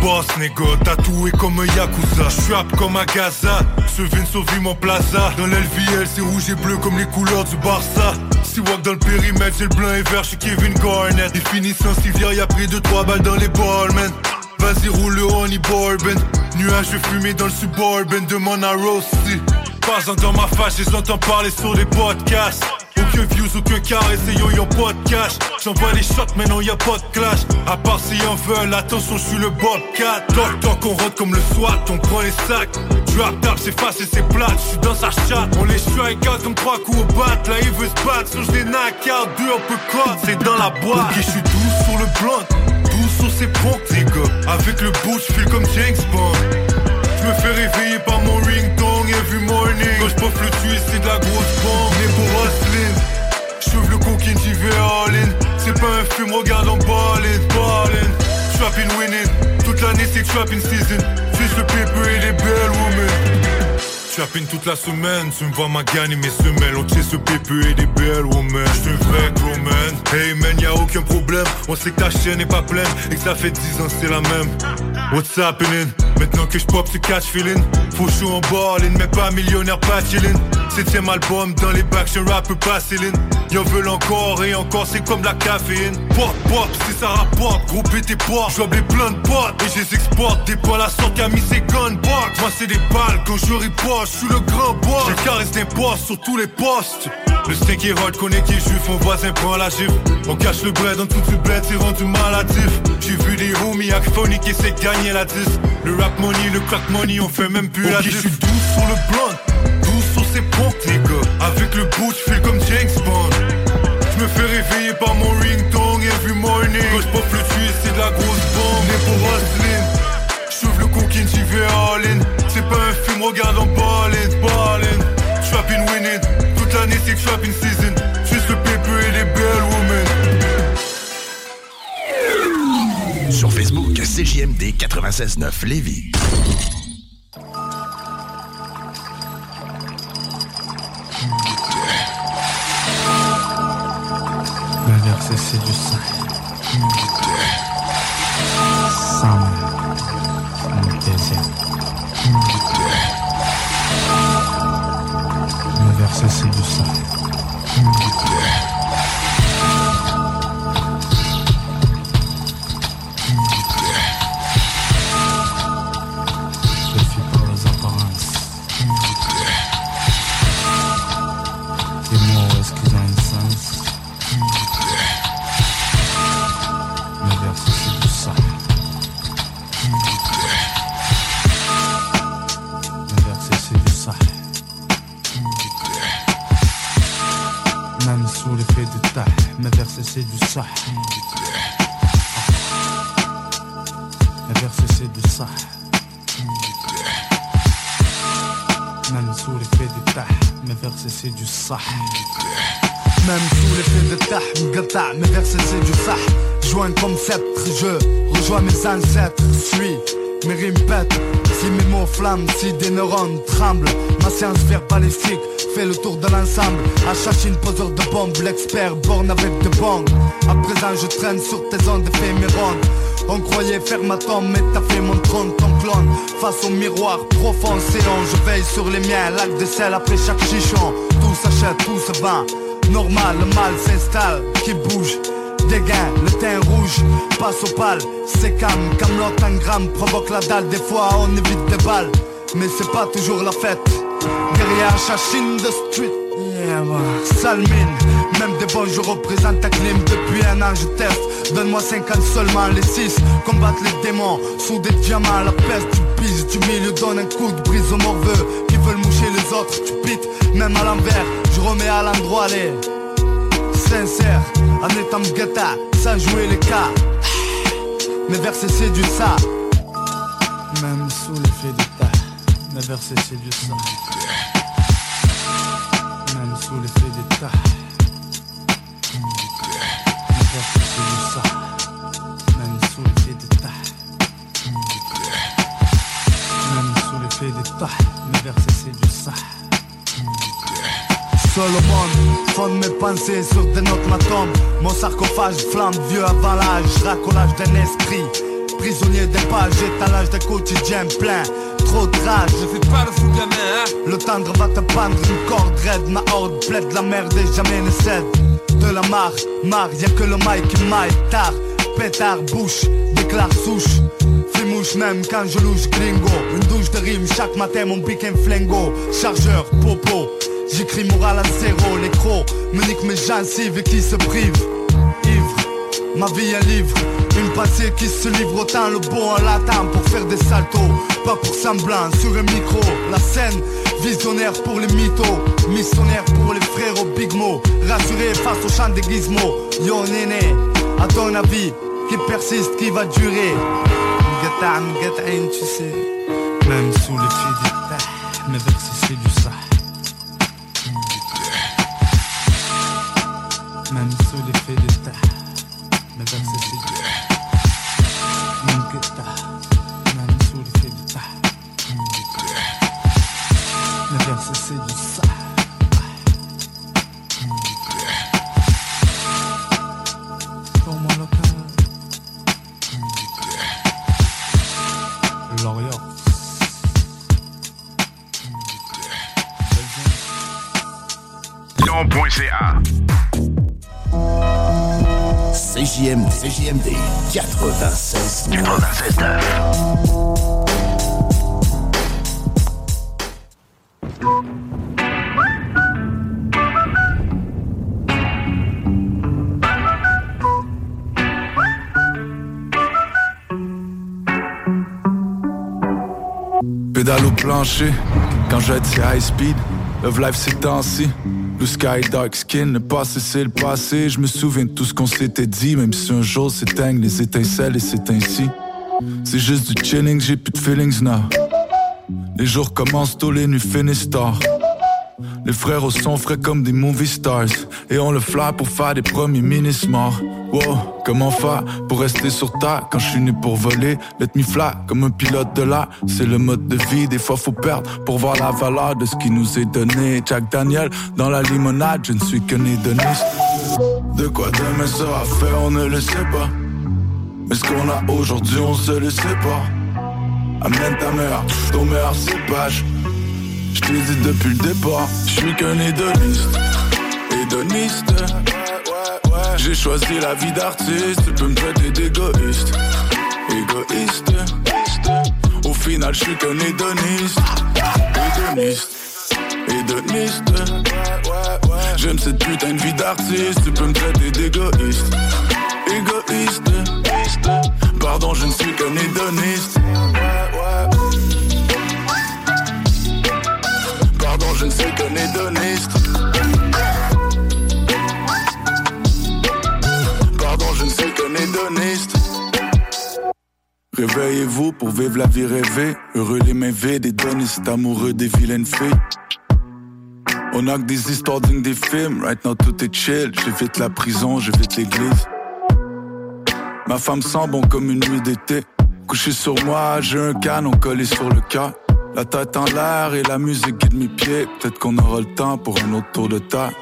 Boss négo, tatoué comme un Yakuza. Strap comme à Gaza. Ce Vince mon plaza. Dans l'LVL, c'est rouge et bleu comme les couleurs du Barça. Si walk dans le périmètre, c'est le blanc et vert chez Kevin Garnett. Définition Sylvia, y'a pris 2-3 balles dans les balles, man. Vas-y, roule le honey. Nuages de fumée dans le suburban de Monaro City. Pas dans ma face, les entends parler sur des podcasts. Aucun views, aucun carré, c'est yo, y'a pas de cash. J'envoie les shots, mais non, y'a pas de clash. À part s'ils en veulent, attention, je suis le Bobcat. Toc toc, on rentre comme le SWAT, on prend les sacs. Drop tap, c'est facile, c'est plate, je suis dans sa chatte. On les strike out comme trois coups au bat. Là, il veut se battre, sur je les knock out, deux un peu cut, c'est dans la boîte. Ok, je suis doux sur le blunt, doux sur ces ponts, les gars. Avec le bout, je file comme James Bond. Je me fais réveiller par mon ringtone every morning Quand je puff le tuer c'est de la grosse bombe Né pour J'ouvre le coquine j'y vais all in C'est pas un film regarde en ballin' Ballin' winning Toute l'année c'est trapping season. Fils le pépé et les belles women. Trapping toute la semaine, tu me vois ma gagner mes semelles. On tient ce pépé et des belles women. J'suis un vrai gros man. Hey man, y'a aucun problème. On sait que ta chaîne est pas pleine et que ça fait 10 ans c'est la même. What's happening? Maintenant que j'pop ce catch feeling. Faut chaud en ballin', mais pas millionnaire, pas chillin'. Septième album dans les bacs, un rappeur pas Céline. Y'en veulent encore et encore, c'est comme de la caféine. Pop, pop, si ça rapporte, gros tes poids. J'dois plein de potes et je les exporte. Des balles à sorte, a mis ses gunbox. Moi c'est des balles quand je riposte, je suis le grand boss. J'ai caresse des postes sur tous les postes. Le steak est hot, connaît qui est juif, mon voisin prend la gifle. On cache le bread dans tout ce bled, c'est rendu maladif. J'ai vu des homies acphoniques qui essaient de gagner la 10. Le rap money, le crack money, on fait même plus la diff. je suis doux sur le blunt, sur ses. Avec le bout, fais comme James Bond. Je me fais réveiller par mon ringtone every morning. Quand je pop le tuyau, c'est de la grosse bombe. Né pour hustling. J'ouvre le coquine, j'y vais all in. C'est pas un film, regarde en ballin', ballin'. Trapping winning. Toute l'année, c'est trapping season. Juste le pépé et les belles women. Sur Facebook, CJMD 96.9 Lévis. C'est du sang. Sam. Sam désir. Le verset c'est du sang. Je rejoins mes ancêtres, suis, mes rimes pètent. Si mes mots flamment, si des neurones tremblent, ma science faire balistique fait le tour de l'ensemble. À Chachine, poseur de bombes, l'expert borne avec de bongs. À présent, je traîne sur tes ondes rondes. On croyait faire ma tombe, mais t'as fait mon trône, ton clone. Face au miroir, profond séant, je veille sur les miens. Lac de sel après chaque chichon. Tout s'achète, tout se vend. Normal, le mal s'installe, qui bouge. Des gains, le teint rouge, passe au pâle, c'est calme, Camelot en gramme, provoque la dalle, des fois on évite des balles, mais c'est pas toujours la fête. Derrière Chachine de street, yeah, bah, sale mine, même des bons je représente ta clim, depuis un an je teste, donne-moi 50 seulement, les 6 combattent les démons, sous des diamants, la peste du pisse, du milieu donne un coup de brise aux morveux, qui veulent moucher les autres, tu pites, même à l'envers, je remets à l'endroit les sincère En étant gata, sans jouer les cas Mes versets c'est du ça Même sous l'effet du tas, mes versets c'est du sang. Mes pensées sur des notes ma tombe. Mon sarcophage flamme vieux avant l'âge Racolage d'un esprit. Prisonnier des pages, étalage d'un quotidien plein Trop de rage. Je fais pas le fou gamin hein. Le tendre va te pendre une corde raide Ma horde plaide la merde et jamais ne cède. De la marre, marre, y'a que le mic qui maille tard. Pétard, bouche, déclare souche. Flimouche même quand je louche gringo. Une douche de rime chaque matin mon pic un flingo. Chargeur, popo J'écris moral à zéro, les crocs. Me niquent mes gencives et qui se privent. Ivre, ma vie un livre. Une passée qui se livre autant le bon en latin Pour faire des saltos, pas pour semblant Sur un micro, la scène Visionnaire pour les mythos. Missionnaire pour les frères au big mo Rassuré face au chant des gizmos. Yo néné, à ton avis Qui persiste, qui va durer? Sais. Même sous du tas, mes versets sous l'effet du Plancher, quand si high speed, love life c'est ainsi. Blue sky, dark skin, le passé c'est le passé. Je me souviens de tout ce qu'on s'était dit, même si un jour s'éteignent les étincelles et c'est ainsi. C'est juste du chilling, j'ai plus de feelings now. Les jours commencent tôt, les nuits finissent tard. Les frères au son frais comme des movie stars. Et on le fly pour faire des premiers mini-smarts. Wow, comment faire pour rester sur terre quand je suis né pour voler? Let me fly comme un pilote de l'air. C'est le mode de vie, des fois faut perdre pour voir la valeur de ce qui nous est donné. Jack Daniel dans la limonade, je ne suis qu'un hédoniste. De quoi demain sera fait, on ne le sait pas. Mais ce qu'on a aujourd'hui, on se le sait pas. Amène ta mère, ton meilleur cépage. Je te dis depuis le départ, je suis qu'un hédoniste. Hédoniste. J'ai choisi la vie d'artiste, tu peux me traiter d'égoïste. Égoïste. Au final, je suis qu'un hédoniste. Hédoniste. Hédoniste. J'aime cette putain de vie d'artiste, tu peux me traiter d'égoïste. Égoïste. Pardon, je ne suis qu'un hédoniste. Pardon, je ne suis qu'un hédoniste. Réveillez-vous pour vivre la vie rêvée. Heureux les mains vides, hédonistes, amoureux des vilaines filles. On a que des histoires des films. Right now, tout est chill. J'évite la prison, j'évite l'église. Ma femme sent bon comme une nuit d'été. Couché sur moi, j'ai un canon collé sur le cœur. La tête en l'air et la musique guide mes pieds. Peut-être qu'on aura le temps pour un autre tour de table.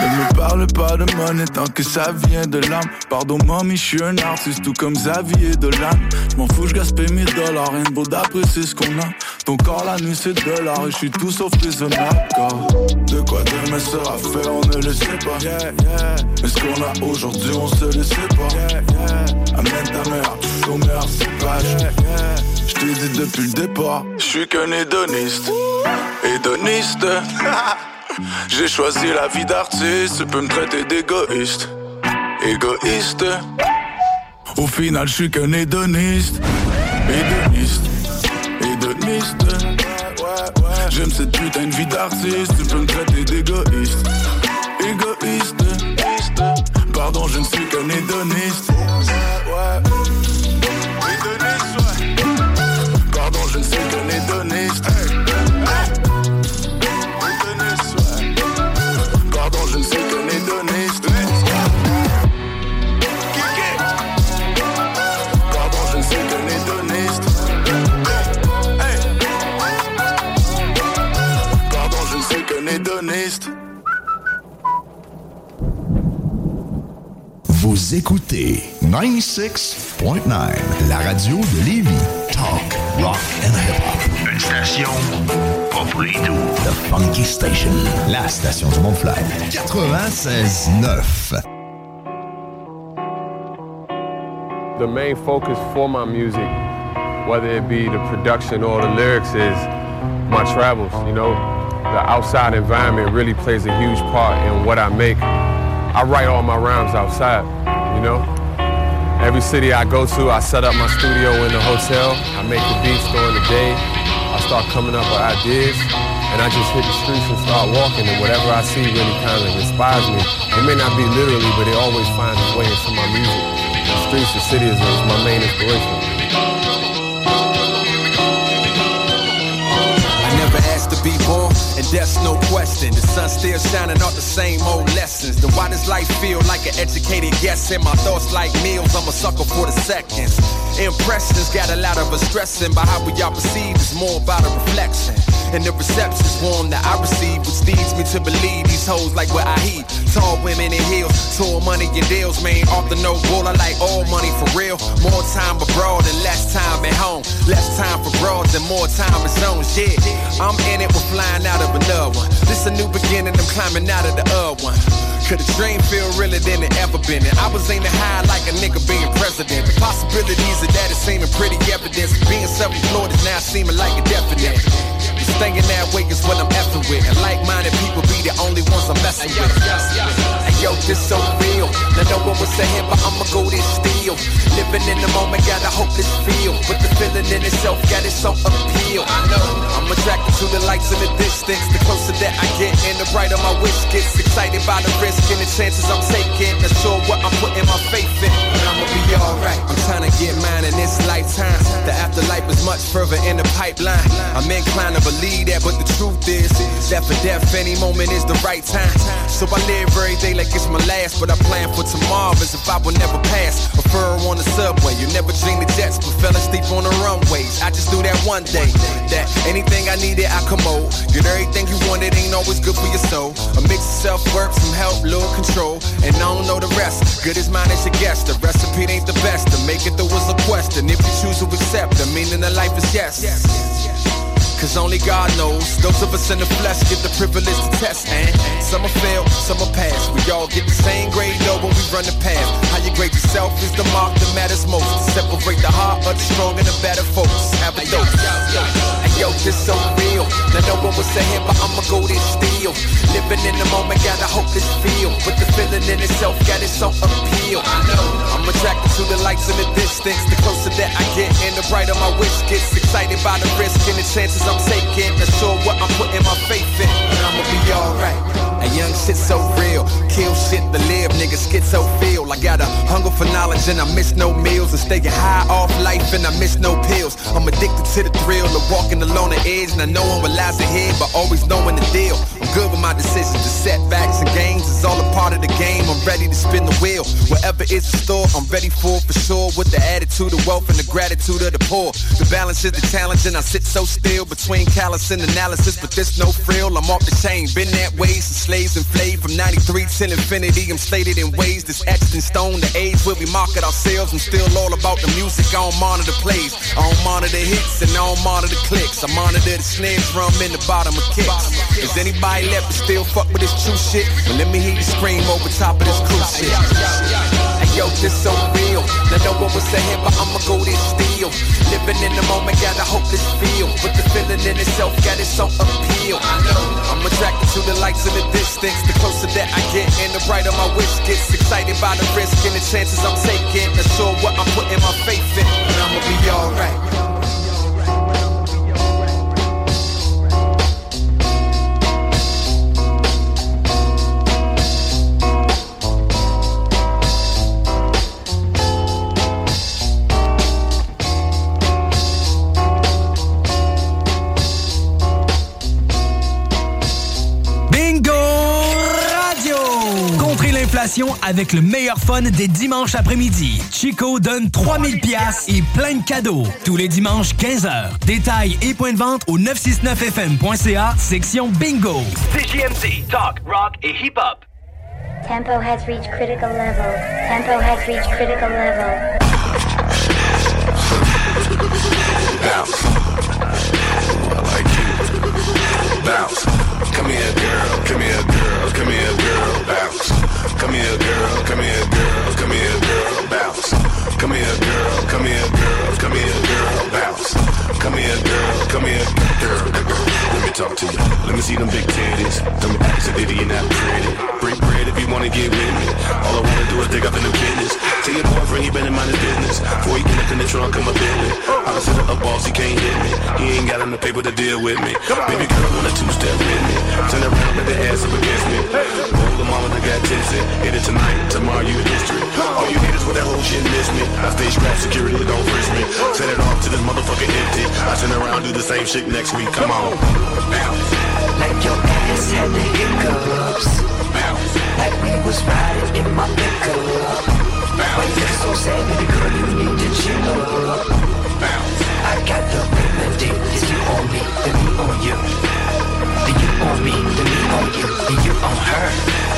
Ne me parle pas de monnaie tant que ça vient de l'âme. Pardon, mamie, je suis un artiste, tout comme Xavier Dolan. Je m'en fous, je gaspille mes dollars. Rien de beau d'après, c'est ce qu'on a. Ton corps, la nuit, c'est de l'art. Et je suis tout sauf raisonnable. Car de quoi demain sera fait, on ne le sait pas. Mais ce qu'on a aujourd'hui, on se le sait pas. Amène ta mère, ton meilleur cépage. Je dit depuis le départ, je suis qu'un hédoniste. Hédoniste. J'ai choisi la vie d'artiste, tu peux me traiter d'égoïste. Égoïste. Au final, je suis qu'un hédoniste. Hédoniste. Hédoniste. J'aime cette putain de vie d'artiste, tu peux me traiter d'égoïste. Égoïste. Pardon, je ne suis qu'un hédoniste je ne sais que. Pardon, je ne sais que les donnistes. Pardon, je ne sais que les donnistes. Pardon, je ne sais que les donnistes. Vous écoutez 96.9, la radio de Lévis. Talk, rock and hip-hop. Une station pas pour les doux. The Funky Station, la station du Mont-Fly. 96.9. the main focus for my music, whether it be the production or the lyrics, is my travels. You know, the outside environment really plays a huge part in what I make. I write all my rhymes outside, you know. Every city I go to, I set up my studio in the hotel. I make the beats during the day. I start coming up with ideas, and I just hit the streets and start walking. And whatever I see really kind of inspires me. It may not be literally, but it always finds its way into my music. The streets, the city is, my main inspiration. I never asked to be born, and that's no question. The sun still shining out the same old lessons. Then why does life feel like an educated guess? And my thoughts like meals, I'm a sucker for the seconds. Impressions got a lot of us stressing, but how we all perceive is more about a reflection. And the reception's warm that I receive, which leads me to believe these hoes like what I heat. Tall women in heels, tall money and deals, man. Off the no bull, I like all money for real. More time abroad and less time at home. Less time for broads and more time in zones, yeah. I'm in it, we're flying out of another one. This a new beginning, I'm climbing out of the other one. Could a dream feel realer than it ever been? And I was aiming high like a nigga being president. The possibilities of that is seeming pretty evident. Being self-employed is now seeming like a definite. Staying that way is what I'm effing with. And like-minded people be the only ones I'm messing with. Yo, this so real. Now no one was saying, but I'ma go this steal. Living in the moment, got a hopeless feel. But the feeling in itself got its own appeal. I know I'm attracted to the lights in the distance. The closer that I get, and the brighter my wish gets. Excited by the risk and the chances I'm taking. Not sure what I'm putting my faith in, but I'ma be alright. I'm trying to get mine in this lifetime. The afterlife is much further in the pipeline. I'm inclined to believe that, but the truth is that for death, any moment is the right time. So I live every day like it's my last, but I plan for tomorrow as if I will never pass. A fur on the subway, you never dream the jets, but fell asleep on the runways. I just do that one day that anything I needed, I commode. Get everything you wanted ain't always good for your soul. A mix of self work, some help, little control, and I don't know the rest. Good as mine as your guess. The recipe ain't the best. To make it there was a question. If you choose to accept, the meaning of life is yes yes yes. Cause only God knows. Those of us in the flesh get the privilege to test, and some will fail, some will pass. We all get the same grade though when we run the path. How you grade yourself is the mark that matters most. Separate the heart of the strong and the better folks. Have a dose. Yo, this so real. Now no one was saying, but I'ma go this steal. Living in the moment, got a hopeless feel. But the feeling in itself got its own appeal. I know I'm attracted to the lights in the distance. The closer that I get, and the brighter my wish gets. Excited by the risk and the chances I'm taking. Not sure what I'm putting my faith in, but I'ma be alright. Young shit so real, kill shit to live, niggas get so feel. I got a hunger for knowledge and I miss no meals. And staying high off life and I miss no pills. I'm addicted to the thrill of walking along the edge. And I know I'm what lies ahead, but always knowing the deal. I'm good with my decisions, the setbacks and gains is all a part of the game. I'm ready to spin the wheel. Whatever is in store, I'm ready for for sure. With the attitude of wealth and the gratitude of the poor. The balance is the challenge and I sit so still between callous and analysis. But there's no frill, I'm off the chain. Been that way since slaves enslaved from 93 till infinity. I'm stated in ways that's etched in stone. The age where we market ourselves. I'm still all about the music. I don't monitor plays. I don't monitor hits and I don't monitor clicks. I monitor the snare drum in the bottom of kicks. Is anybody left to still fuck with this true shit? Well, let me hear you scream over top of this cool shit. Yo, this so real. Now no one was saying, but I'ma go this steal. Living in the moment, got a hopeless feel. But the feeling in itself got its own appeal. I'm attracted to the lights in the distance. The closer that I get, and the brighter my wish gets. Excited by the risk and the chances I'm taking. Not sure what I'm putting my faith in, but I'ma be alright. Avec le meilleur fun des dimanches après-midi. Chico donne 3000 pièces et plein de cadeaux. Tous les dimanches 15h. Détails et points de vente au 969fm.ca, section Bingo. CJMD, talk, rock et hip-hop. Tempo has reached critical level. Tempo has reached critical level. Bounce. I like you. Bounce. Come here, girl. Come here, girl. Come here, girl. Bounce. Come here, girl. Come here, girl. Come here, girl. Bounce. Come here, girl. Come here, girl. Come here, girl. Bounce. Come here, girl. Come here, girl. Let me talk to you. Let me see them big titties. Them ass a ditty and that pretty. Break bread if you wanna get with me. All I wanna do is dig up in the business. Tell your boyfriend he been in mind his business. Before he get up in the trunk, I'm a Bentley. I consider a boss, he can't hit me. He ain't got enough paper to deal with me. Baby girl want a two-step with me. Turn around, let the ass up against me visit. Hit it tonight, tomorrow you history. All you need is what that whole shit miss me. I stay strapped, security don't frisk me. Send it off to this motherfucker empty. I turn around, do the same shit next week. Come on. Like your ass had the hiccups. Like we was riding in my pickup. Bounce. Why you so sad, baby girl? You need to chill up. I got the remedy. It's you on me, then me on you. Then you on me, then me on you, then you on her.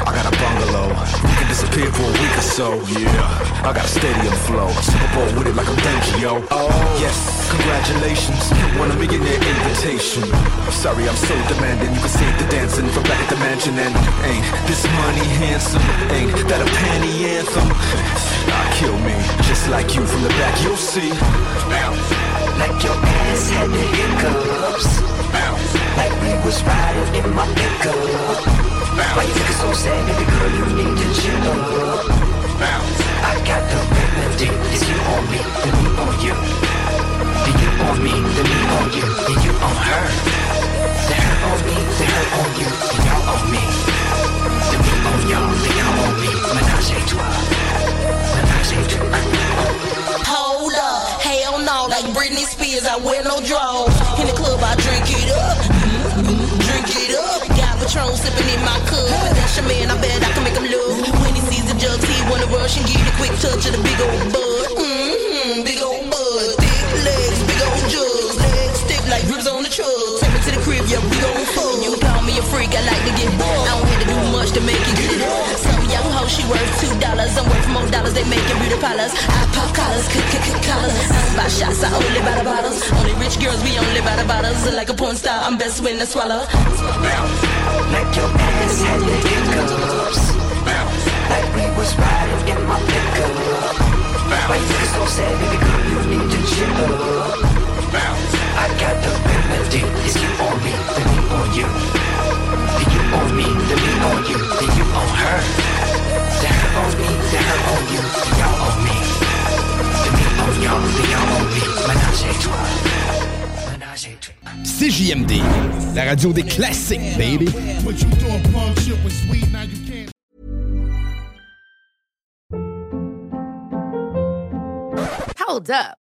I got a bungalow, we can disappear for a week or so. Yeah, I got a stadium flow, Super Bowl with it like I'm yo. Oh yes, congratulations, won a millionaire invitation. Sorry, I'm so demanding, you can save the dancing from back at the mansion and ain't this money handsome? Ain't that a panty anthem? I kill me, just like you from the back, you'll see. Like your ass had the hiccups. Like we was riding in my pickup. Why you so sad, baby girl? You need to chill. I got the remedy. Is you on me, me on you. You on me, me on you. You on her. Her on me, her on you. Y'all on me. Me on y'all, y'all on me. Hold up, hell no, like Britney Spears, I wear no drawers. In the club, I drink Patron sipping in my cup. But that's your man, I bet I can make him look. When he sees the jugs, he wanna rush and give a quick touch of the big old bud. Mm-hmm, big old bud, thick legs, big old jugs, legs stiff like grips on the truck. Take me to the crib, yeah, we gon' fuck. You freak, I like to get bored. I don't have to do much to make it get up. Some young hoe, she worth two dollars. I'm worth more dollars, they making beauty parlors. I pop collars, c c c collars. I buy shots, I only buy the bottles. Only rich girls, we only buy the bottles. Like a porn star, I'm best when I swallow. Like your ass had the hiccups. Like we was riding in my pickup. Why you so sad, baby girl? You need to chill up. I got the remedy. Is you on me, then me on you. Me, la radio des classiques, baby. Hold up.